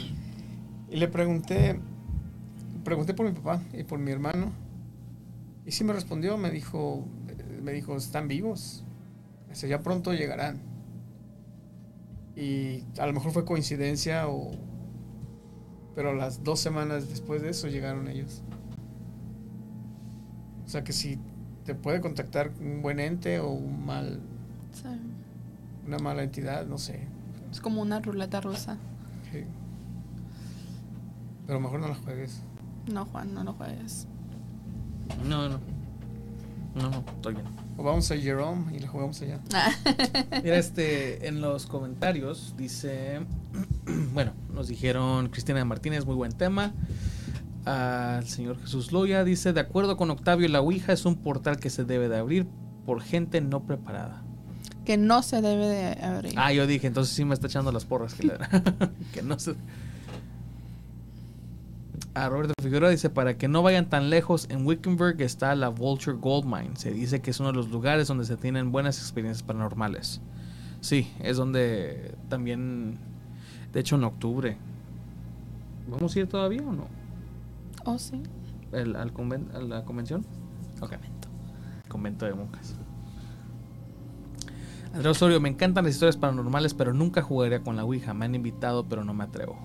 Y le pregunté, pregunté por mi papá y por mi hermano. Y sí me respondió, me dijo, me dijo, están vivos. Dice, ya pronto llegarán. Y a lo mejor fue coincidencia o... Pero las dos semanas después de eso llegaron ellos. O sea que si te puede contactar un buen ente o un mal, Sí. una mala entidad, no sé. Es como una ruleta rusa. Sí. Pero mejor no la juegues. No, Juan, no lo juegues. No, no. No, no, estoy bien. O vamos a Jerome y la jugamos allá. Mira, este, en los comentarios dice, bueno, nos dijeron Cristina Martínez, muy buen tema. Al señor Jesús Loya dice, de acuerdo con Octavio, la Ouija es un portal que se debe de abrir por gente no preparada. Que no se debe de abrir. Ah, yo dije, entonces sí me está echando las porras. Que, le- que no se... A Roberto Figueroa dice, para que no vayan tan lejos, en Wickenburg está la Vulture Gold Mine. Se dice que es uno de los lugares donde se tienen buenas experiencias paranormales. Sí, es donde también, de hecho en octubre. ¿Vamos a ir todavía o no? Oh, sí. El- al conven- ¿A la convención? Ok. Convento de monjas. Andrés Osorio, me encantan las historias paranormales, pero nunca jugaría con la Ouija. Me han invitado, pero no me atrevo.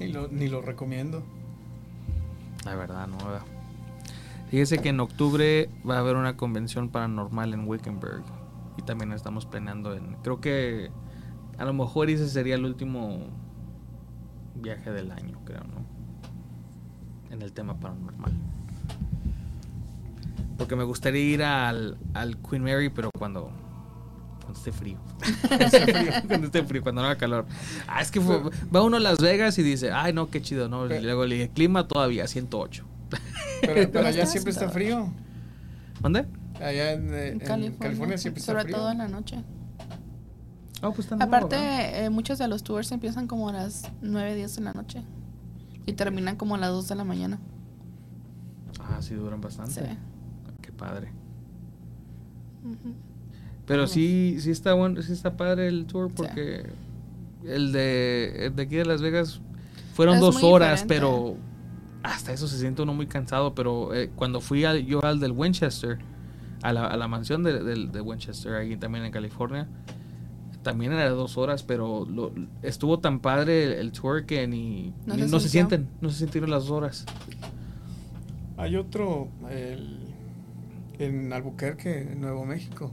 Ni lo, ni lo recomiendo. La verdad, no. ¿verdad? Fíjese que en octubre va a haber una convención paranormal en Wickenburg. Y también estamos planeando en. Creo que a lo mejor ese sería el último viaje del año, creo, ¿no? En el tema paranormal. Porque me gustaría ir al, al Queen Mary, pero cuando. Cuando esté frío. Cuando esté frío, cuando esté frío, cuando no haga calor. Ah, es que fue- va uno a Las Vegas y dice, ay, no, qué chido, ¿no? Y luego le dije, clima todavía, 108. Pero, pero allá siempre está frío. ¿Dónde? Allá en, eh, En en California, California, siempre está sobre frío. todo en la noche. Oh, pues está Aparte, nuevo, eh, muchos de los tours empiezan como a las 9, 10 de la noche y terminan como a las 2 de la mañana. Ah, sí, duran bastante. Sí. Padre. Pero sí, sí está bueno, sí está padre el tour porque el de, el de aquí de Las Vegas fueron Es dos horas, diferente. pero hasta eso se siente uno muy cansado. Pero eh, cuando fui al, yo al del Winchester, a la, a la mansión de, del- de Winchester, ahí también en California, también era de dos horas, pero lo- estuvo tan padre el, el tour que ni No ni- se no se sienten, no se sintieron las dos horas. Hay otro el- en Albuquerque, en Nuevo México.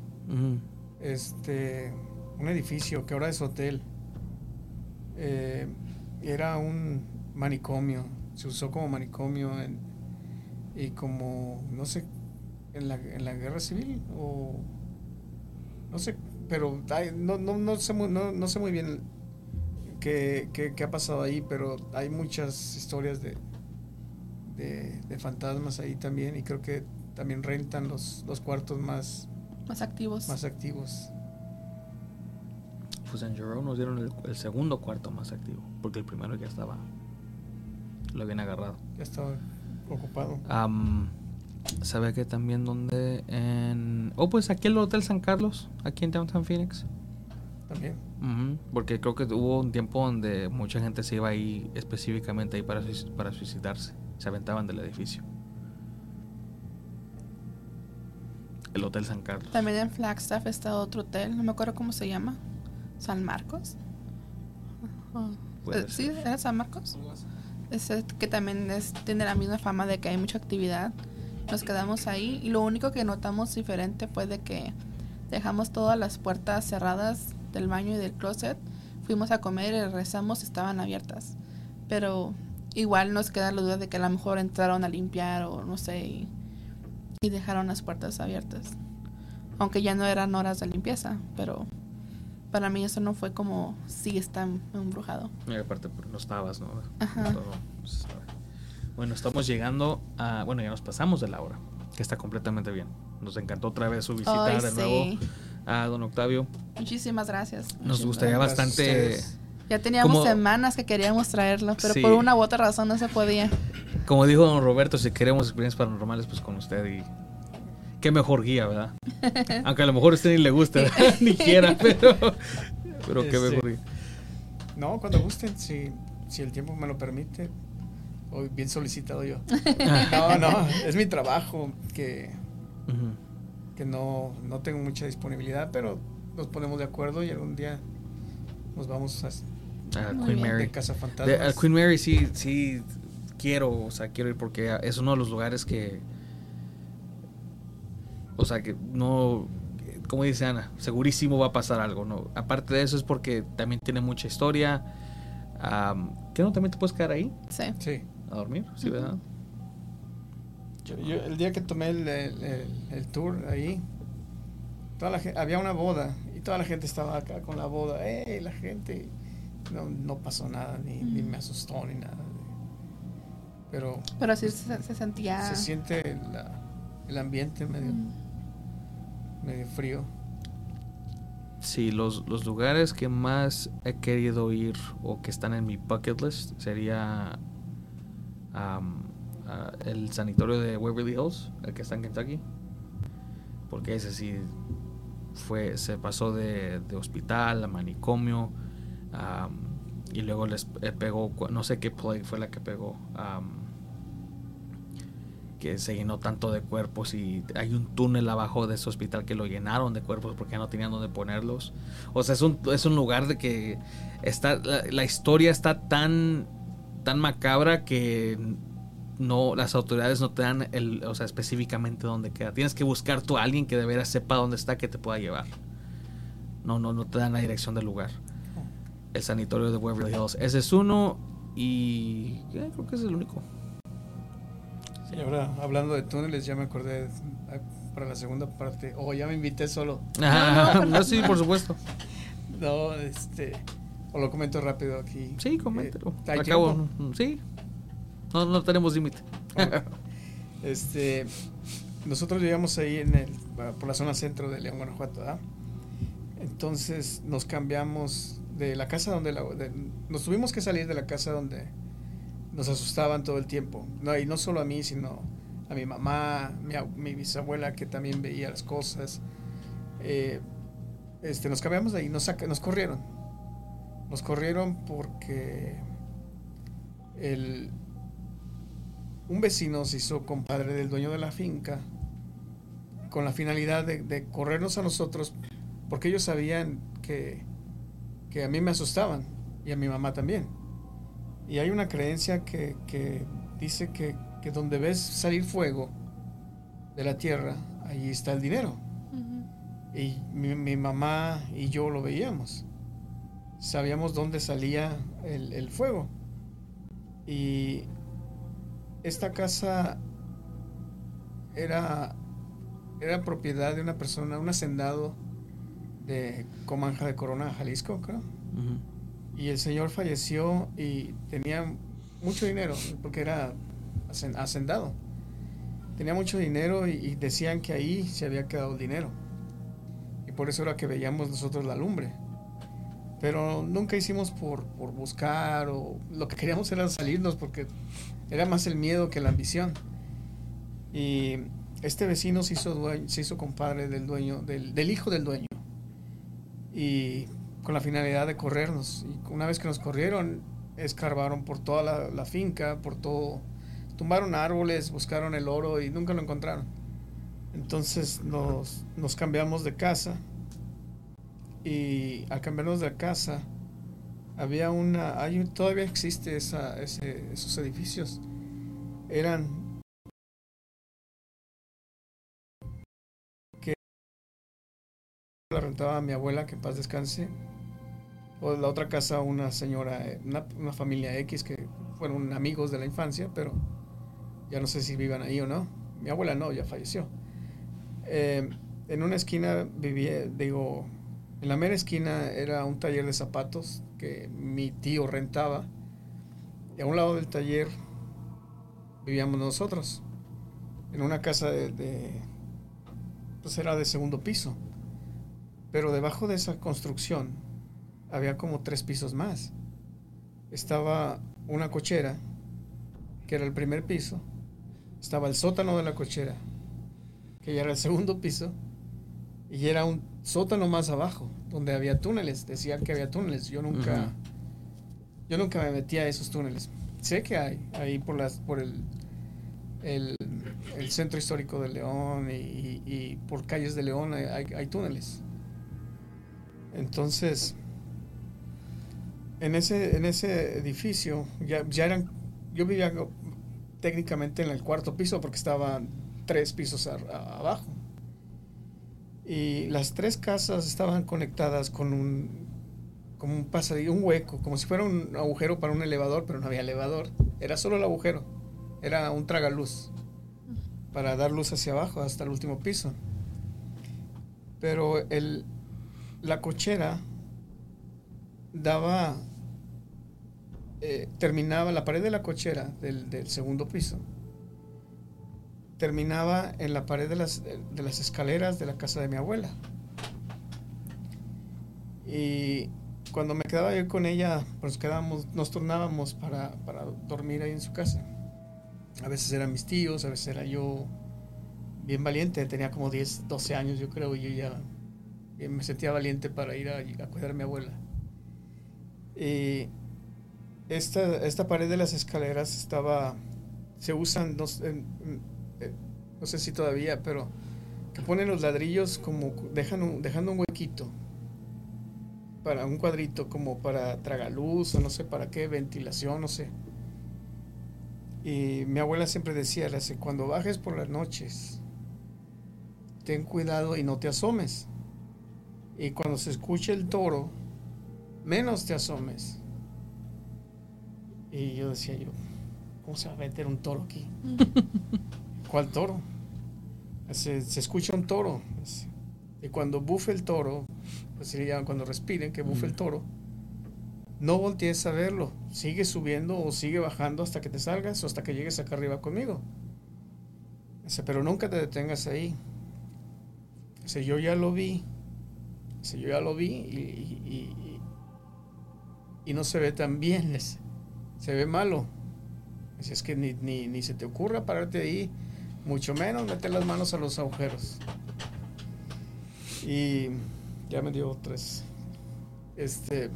Este, un edificio que ahora es hotel. Eh, era un manicomio. Se usó como manicomio en- y como, no sé, en la, en la guerra civil o no sé, pero hay- no, no, no, sé muy, no, no sé muy bien qué, qué- qué ha pasado ahí, pero hay muchas historias de, de, de fantasmas ahí también y creo que también rentan los, los cuartos más, Más activos. más activos. Pues en Jerome nos dieron el, el segundo cuarto más activo, porque el primero ya estaba, lo habían agarrado. Ya estaba ocupado. Am, ¿Sabe que también donde? En... Oh, pues aquí el Hotel San Carlos, aquí en Downtown Phoenix. También. Ujú, Porque creo que hubo un tiempo donde mucha gente se iba ahí específicamente ahí para, suic- para suicidarse. Se aventaban del edificio. El Hotel San Carlos. También en Flagstaff está otro hotel, no me acuerdo cómo se llama. ¿San Marcos? Eh, ¿Sí? ¿Era San Marcos? Ese que también es, tiene la misma fama de que hay mucha actividad Nos quedamos ahí y lo único que notamos diferente fue de que dejamos todas las puertas cerradas del baño y del closet. Fuimos a comer y regresamos y estaban abiertas. Pero igual nos queda la duda de que a lo mejor entraron a limpiar o no sé y, y dejaron las puertas abiertas. Aunque ya no eran horas de limpieza, pero para mí eso no fue como si está embrujado. Y aparte, pues, no estabas, ¿no? Ajá. Todo, pues, bueno, estamos llegando a. Bueno, ya nos pasamos de la hora, que está completamente bien. Nos encantó otra vez su visita Ay, de sí. nuevo a don Octavio. Muchísimas gracias. Nos gustaría Gracias bastante. Ya teníamos Como- semanas que queríamos traerlo, pero Sí. por una u otra razón no se podía. Como dijo don Roberto, si queremos experiencias paranormales, pues con usted y. Qué mejor guía, ¿verdad? Aunque a lo mejor a usted ni le guste, ¿verdad? ni quiera, pero. Pero qué Este, mejor guía. No, cuando gusten, si, si el tiempo me lo permite. Hoy bien solicitado yo. No, no, es mi trabajo que, que no, no tengo mucha disponibilidad, pero nos ponemos de acuerdo y algún día nos vamos a A Queen. Mary. de Casa al Queen Mary sí, sí quiero, o sea, quiero ir porque es uno de los lugares que, o sea, que no, como dice Ana, segurísimo va a pasar algo, ¿no? Aparte de eso es porque también tiene mucha historia. ¿Qué no? ¿También te puedes quedar ahí Sí. Sí. a dormir? Sí, ¿verdad? Yo, yo- el día que tomé el, el- el- el tour ahí, toda la gente, había una boda y toda la gente estaba acá con la boda. ¡Eh, la gente! No, no pasó nada, ni, ni me asustó, ni nada. Pero Pero sí se, se sentía. se siente la- el ambiente medio, Mm. medio frío. Sí, los, los lugares que más he querido ir o que están en mi bucket list sería am, ah, el sanatorio de Waverly Hills, el que está en Kentucky. Porque ese sí fue, se pasó de, de hospital a manicomio. am, y luego les eh, pegó, no sé qué plague fue la que pegó. Que se llenó tanto de cuerpos y hay un túnel abajo de ese hospital que lo llenaron de cuerpos porque ya no tenían dónde ponerlos. O sea, es un, es un lugar de que está la, la historia está tan tan macabra que no las autoridades no te dan el, o sea, específicamente dónde queda. Tienes que buscar tú a alguien que de veras sepa dónde está que te pueda llevar. No no no te dan la dirección del lugar. El sanatorio de Waverly Hills. Ese es uno y eh, creo que es el único. Y ahora, hablando de túneles, ya me acordé eh, para la segunda parte. Oh, ya me invité solo. Ah, no, sí, por supuesto. No, este. O lo comento rápido aquí. Sí, coméntelo. Eh, ¿hay Acabo. mm, Sí. No, no tenemos límite. Ok. Este, nosotros vivíamos ahí en el, por la zona centro de León, Guanajuato, ¿verdad? Entonces nos cambiamos de la casa donde la, de- nos tuvimos que salir de la casa donde nos asustaban todo el tiempo. No, y no solo a mí, sino a mi mamá, mi, ab- mi bisabuela que también veía las cosas. Eh, este, nos cambiamos de ahí, nos, saca- nos corrieron. Nos corrieron porque el, un vecino se hizo compadre del dueño de la finca con la finalidad de, de corrernos a nosotros porque ellos sabían que, que a mí me asustaban y a mi mamá también. Y hay una creencia que, que dice que, que donde ves salir fuego de la tierra, ahí está el dinero. Y mi, mi mamá y yo lo veíamos. Sabíamos dónde salía el, el fuego. Y esta casa era, era propiedad de una persona, un hacendado de Comanja de Corona, Jalisco, creo. Y el señor falleció y tenía mucho dinero, porque era hacen- hacendado. Tenía mucho dinero y, decían que ahí se había quedado el dinero. Y por eso era que veíamos nosotros la lumbre. Pero nunca hicimos por, por buscar o lo que queríamos era salirnos porque era más el miedo que la ambición. Y este vecino se hizo, se hizo compadre del dueño, del, del hijo del dueño. Y con la finalidad de corrernos. Y una vez que nos corrieron, escarbaron por toda la, finca, por todo, tumbaron árboles, buscaron el oro y nunca lo encontraron. Entonces nos, nos cambiamos de casa y al cambiarnos de casa había una, hay, todavía existe esos edificios. Eran que la rentaba a mi abuela, que paz descanse, o la otra casa una señora, eh, una, una familia X que fueron amigos de la infancia, pero ya no sé si vivan ahí o no. Mi abuela no, ya falleció. Eh, en una esquina vivía, digo, en la mera esquina era un taller de zapatos que mi tío rentaba. Y a un lado del taller vivíamos nosotros. En una casa de, de pues era de segundo piso. Pero debajo de esa construcción había como tres pisos más. Estaba una cochera, que era el primer piso. Estaba el sótano de la cochera, que ya era el segundo piso. Y era un sótano más abajo, donde había túneles. Decían que había túneles. Yo nunca, yo nunca me metía a esos túneles. Sé que hay, ahí por las, por el, el, el centro histórico de León y, y- y por calles de León hay, hay- hay túneles. Entonces, en ese, en ese edificio ya, ya eran, yo vivía técnicamente en el cuarto piso porque estaban tres pisos abajo. Y las tres casas estaban conectadas con un, como un pasadillo, un hueco, como si fuera un agujero para un elevador, pero no había elevador. Era solo el agujero. Era un tragaluz para dar luz hacia abajo hasta el último piso. Pero el, la cochera daba, eh, terminaba, la pared de la cochera del, segundo piso, terminaba en la pared de las, de las escaleras de la casa de mi abuela. Y cuando me quedaba yo con ella, pues quedábamos, nos turnábamos para, para dormir ahí en su casa. A veces eran mis tíos, a veces era yo bien valiente, tenía como 10, 12 años yo creo, y yo ya eh, me sentía valiente para ir a, a cuidar a mi abuela. Y esta, esta pared de las escaleras estaba, se usan, no, sé- eh, si todavía, pero que ponen los ladrillos como, dejan dejando un huequito para un cuadrito como para tragaluz o no sé para qué, ventilación, no sé. Y mi abuela siempre decía, cuando bajes por las noches, ten cuidado y no te asomes. Y cuando se escuche el toro, menos te asomes. Y yo decía yo, ¿cómo se va a meter un toro aquí? ¿Cuál toro? Se, se escucha un toro. Y cuando bufe el toro, pues le llaman cuando respiren, que bufe el toro, no voltees a verlo. Sigue subiendo o sigue bajando hasta que te salgas o hasta que llegues acá arriba conmigo. Dice, pero nunca te detengas ahí. Dice, yo ya lo vi. Dice, yo ya lo vi y, y- y- y no se ve tan bien. dice. Se ve malo. Dice, es que ni, ni, ni se te ocurra pararte ahí, mucho menos meter las manos a los agujeros. Y ya me dio tres. Este,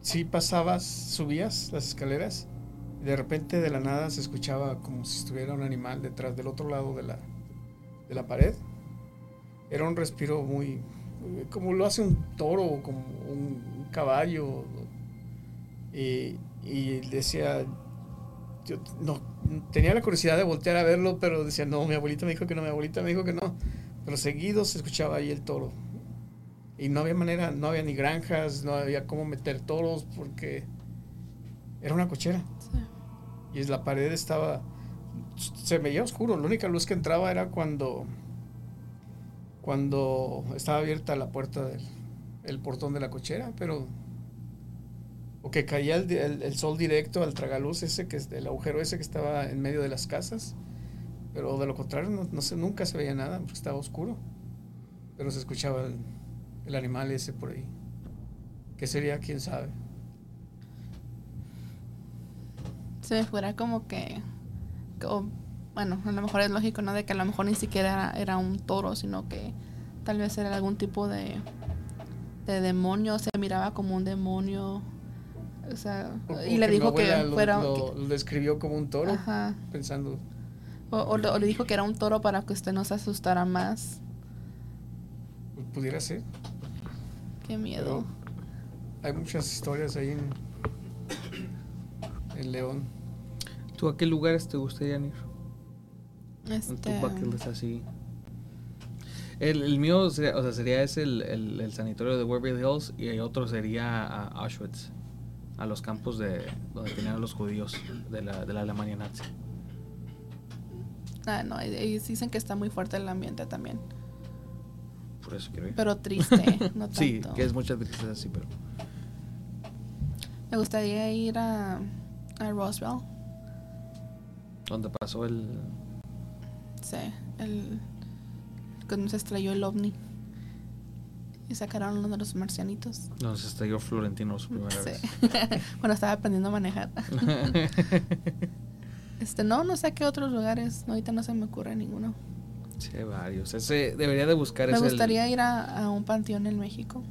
si pasabas, subías las escaleras y de repente de la nada se escuchaba como si estuviera un animal detrás del otro lado de la, de la pared. Era un respiro muy, como lo hace un toro o como un, un caballo. Y, y decía, yo no, tenía la curiosidad de voltear a verlo, pero decía, no, mi abuelita me dijo que no, mi abuelita me dijo que no. Pero seguido se escuchaba ahí el toro. Y no había manera, no había ni granjas, no había cómo meter toros porque era una cochera. Sí. Y la pared estaba, se veía oscuro. La única luz que entraba era cuando, cuando estaba abierta la puerta del el portón de la cochera, pero o que caía el, sol directo al tragaluz ese que el agujero ese que estaba en medio de las casas. Pero de lo contrario, no, nunca se veía nada, porque estaba oscuro. Pero se escuchaba el, animal ese por ahí. ¿Qué sería? ¿Quién sabe? Se me fuera como que. bueno, a lo mejor es lógico, ¿no? De que a lo mejor ni siquiera era, era un toro, sino que tal vez era algún tipo de. de demonio, se miraba como un demonio. O sea, O- y le dijo que lo- fuera. Lo, lo describió como un toro, Ajá. pensando. O, o le- o le dijo que era un toro para que usted no se asustara más. pues, Pudiera ser. Qué miedo. Hay muchas historias ahí en, en León. ¿Tú a qué lugares te gustaría ir? En tu Este, así. El, el mío sería, o sea, sería ese el, el, el sanatorio de Waverly Hills y el otro sería a Auschwitz, a los campos de donde tenían a los judíos de la, de la Alemania nazi. Ah, no, y- y dicen que está muy fuerte el ambiente también. Por eso quiero ir. Pero triste, no tanto. sí, que es muchas veces así, pero Me gustaría ir a, a Roswell. donde pasó el Sí, el. Cuando se estrelló el ovni. Y sacaron uno de los marcianitos. donde se estrelló Florentino su primera Sí. vez. Cuando estaba aprendiendo a manejar. Este, no, no sé qué otros lugares. Ahorita no se me ocurre ninguno. sí, hay varios. Ese debería de buscar Me el- gustaría ir a, a un panteón en México.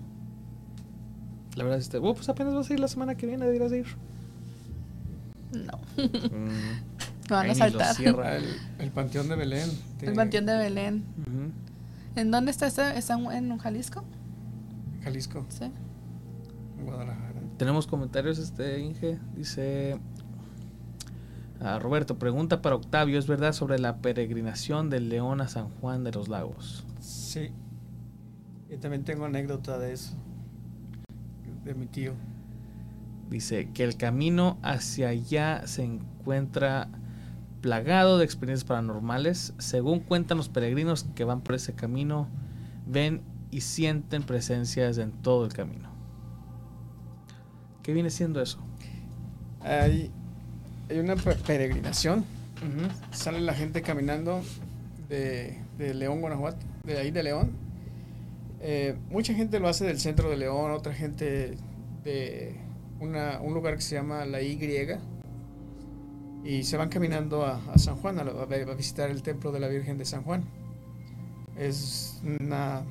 La verdad, este, oh, pues apenas vas a ir la semana que viene, deberías de ir. No. Mm. Me van Ahí a saltar. cierra. El, el Panteón de Belén. El panteón de Belén. ¿En dónde está ese? ¿Está en Jalisco? Jalisco, Sí. Guadalajara. Tenemos comentarios, este Inge. Dice. ah, Roberto, pregunta para Octavio: ¿Es verdad sobre la peregrinación del León a San Juan de los Lagos? Sí. Yo también tengo anécdota de eso. De mi tío. Dice que el camino hacia allá se encuentra plagado de experiencias paranormales. Según cuentan los peregrinos que van por ese camino, ven y sienten presencias en todo el camino. ¿Qué viene siendo eso? Hay, hay una pe- peregrinación. Sale la gente caminando de, de León, Guanajuato, de ahí de León. Eh, mucha gente lo hace del centro de León, otra gente de una- un lugar que se llama La Y. Y se van caminando a, a San Juan, a visitar el templo de la Virgen de San Juan. Es una,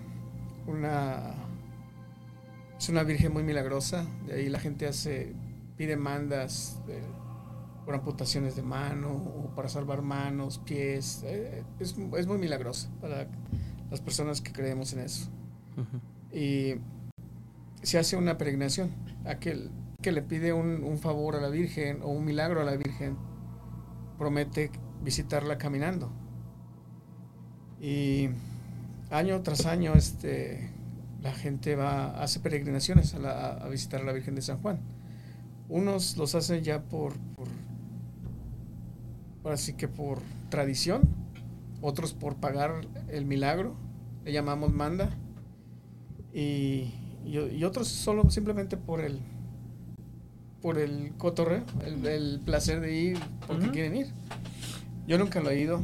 una, es una virgen muy milagrosa. De ahí la gente hace, pide mandas de- por amputaciones de mano o para salvar manos, pies. Eh, es, es muy milagrosa para las personas que creemos en eso. Y se hace una peregrinación. Aquel que le pide un, un favor a la Virgen o un milagro a la Virgen promete visitarla caminando. Y año tras año este, la gente va, hace peregrinaciones a, la- a visitar a la Virgen de San Juan. Unos los hacen ya por, por ahora sí que por tradición, otros por pagar el milagro, le llamamos manda, y, y, y otros solo simplemente por el por el cotorreo, el, el placer de ir porque quieren ir. Yo nunca lo he ido,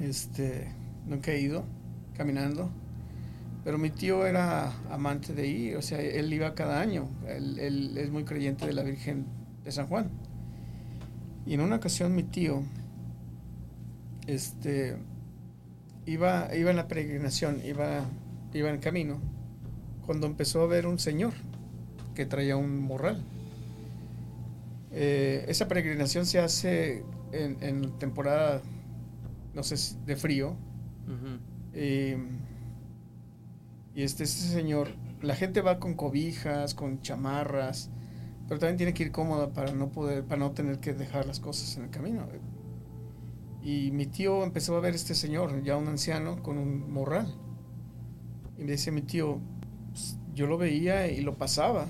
este, nunca he ido caminando, pero mi tío era amante de ir, o sea, él iba cada año, él, es muy creyente de la Virgen de San Juan. Y en una ocasión mi tío, este, iba, iba en la peregrinación, iba, iba en camino, cuando empezó a ver un señor que traía un morral. Eh, esa peregrinación se hace en, temporada, no sé, de frío. Y, y este, este señor, la gente va con cobijas, con chamarras, pero también tiene que ir cómoda para no poder, para no tener que dejar las cosas en el camino. Y mi tío empezó a ver a este señor, ya un anciano, con un morral. Y me dice mi tío, "Pues, yo lo veía y lo pasaba.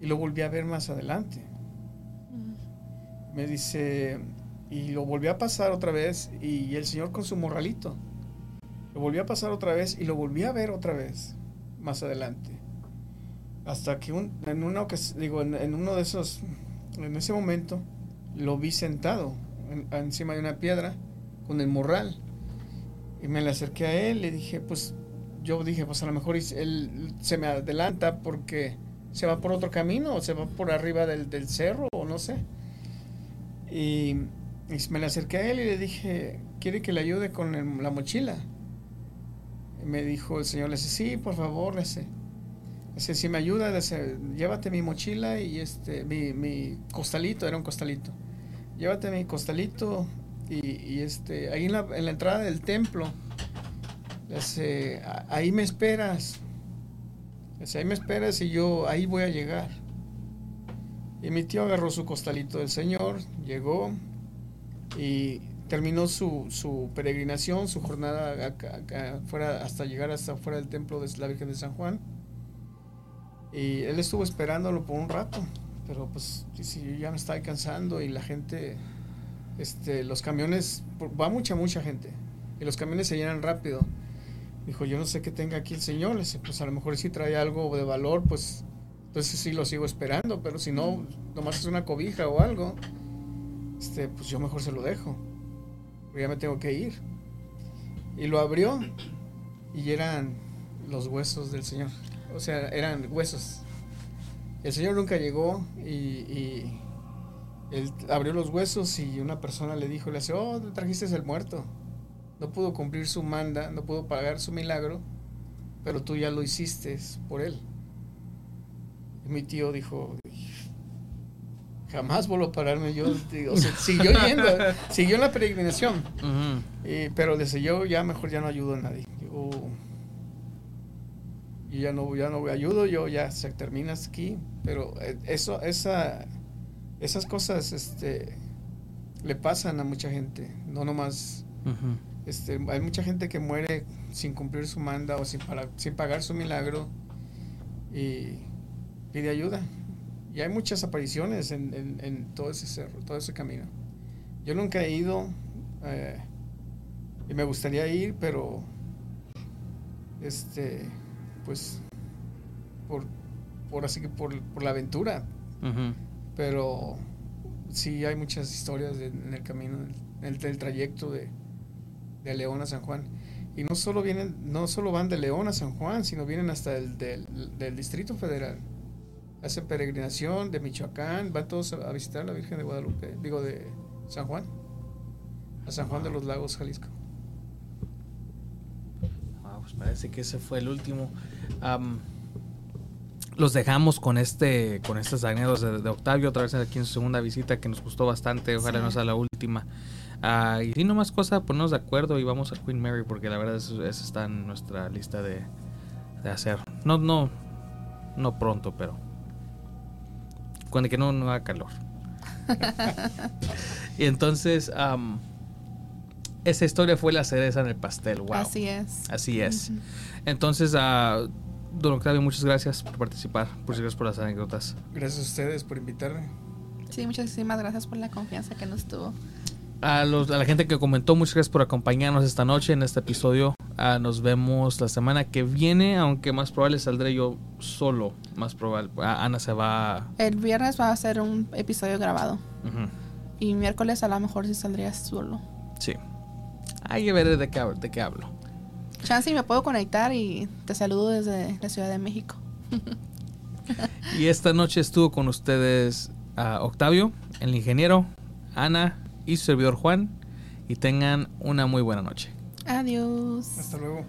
Y lo volví a ver más adelante. Me dice, y lo volví a pasar otra vez, y el señor con su morralito. Lo volví a pasar otra vez y lo volví a ver otra vez más adelante. Hasta que un- en, una digo, en, en uno de esos, en ese momento, lo vi sentado en- encima de una piedra con el morral. Y me le acerqué a él, le dije, pues yo dije, pues a lo mejor él se me adelanta porque se va por otro camino o se va por arriba del, del cerro o no sé. Y, me le acerqué a él y le dije, ¿quiere que le ayude con la mochila? Me dijo el señor, le dice, sí, por favor, le dice, dice, si me ayuda, le dice, llévate mi mochila y este, mi, mi costalito, era un costalito, llévate mi costalito y, y, este, ahí en la, en la entrada del templo, le dice, "a- ahí me esperas, le dice, ahí me esperas y yo ahí voy a llegar. Y mi tío agarró su costalito del señor, llegó y terminó su, su peregrinación, su jornada fuera, hasta llegar hasta fuera del templo de la Virgen de San Juan. Y él estuvo esperándolo por un rato, pero pues yo ya me estaba cansando y la gente, este, los camiones, va mucha, mucha gente, y los camiones se llenan rápido. Dijo, yo no sé qué tenga aquí el Señor, pues a lo mejor si trae algo de valor, pues entonces sí lo sigo esperando, pero si no, nomás es una cobija o algo, este, pues yo mejor se lo dejo, ya me tengo que ir. Y lo abrió y eran los huesos del Señor, o sea, eran huesos. El Señor nunca llegó y, él abrió los huesos y una persona le dijo, le hace, oh, te trajiste el muerto. No pudo cumplir su manda, no pudo pagar su milagro, pero tú ya lo hiciste por él. Y mi tío dijo, jamás vuelvo a pararme. Yo, digo, se- siguió yendo, siguió en la peregrinación. Y- pero desde yo ya mejor ya no ayudo a nadie. Yo, yo ya no, ya no ayudo, yo ya se termina aquí. Pero eh, eso, esa, esas cosas, este, le pasan a mucha gente. No nomás, este, hay mucha gente que muere sin cumplir su manda o sin, para- sin pagar su milagro y pide ayuda. Y hay muchas apariciones en, en- en todo ese cerro, todo ese camino. Yo nunca he ido eh, y me gustaría ir, pero este, pues, por, por así que por, por la aventura. Pero sí hay muchas historias de- en el camino, en el, del trayecto de, de León a San Juan. Y no solo vienen, no solo van de León a San Juan, sino vienen hasta el del, del Distrito Federal. Hacen peregrinación de Michoacán, van todos a, visitar a la Virgen de Guadalupe, digo de San Juan, a San Juan de los Lagos, Jalisco. Ah, pues parece que ese fue el último. Los dejamos con este, con estas anécdotas de, de Octavio, otra vez aquí en su segunda visita que nos gustó bastante. Ojalá Sí. no sea la última. Ah, y si no más cosa, ponernos de acuerdo y vamos a Queen Mary porque la verdad eso está en nuestra lista de, de hacer. No, no, no pronto, pero cuando que no, no haga calor. y entonces, am, esa historia fue la cereza en el pastel. Wow. Así es. Así es. Entonces, ah, don Octavio, muchas gracias por participar, muchas gracias por las anécdotas. Gracias a ustedes por invitarme. Sí, muchísimas gracias por la confianza que nos tuvo. A, los- a la gente que comentó, muchas gracias por acompañarnos esta noche en este episodio. Ah, nos vemos la semana que viene, aunque más probable saldré yo solo. Más probable. Ah, Ana se va. El viernes va a ser un episodio grabado. Y miércoles a lo mejor sí saldría solo. Sí. Ahí veré de qué, de qué hablo. Chance me puedo conectar y te saludo desde la Ciudad de México. Y esta noche estuvo con ustedes ah, Octavio, el ingeniero, Ana y su servidor Juan. Y tengan una muy buena noche. Adiós. Hasta luego.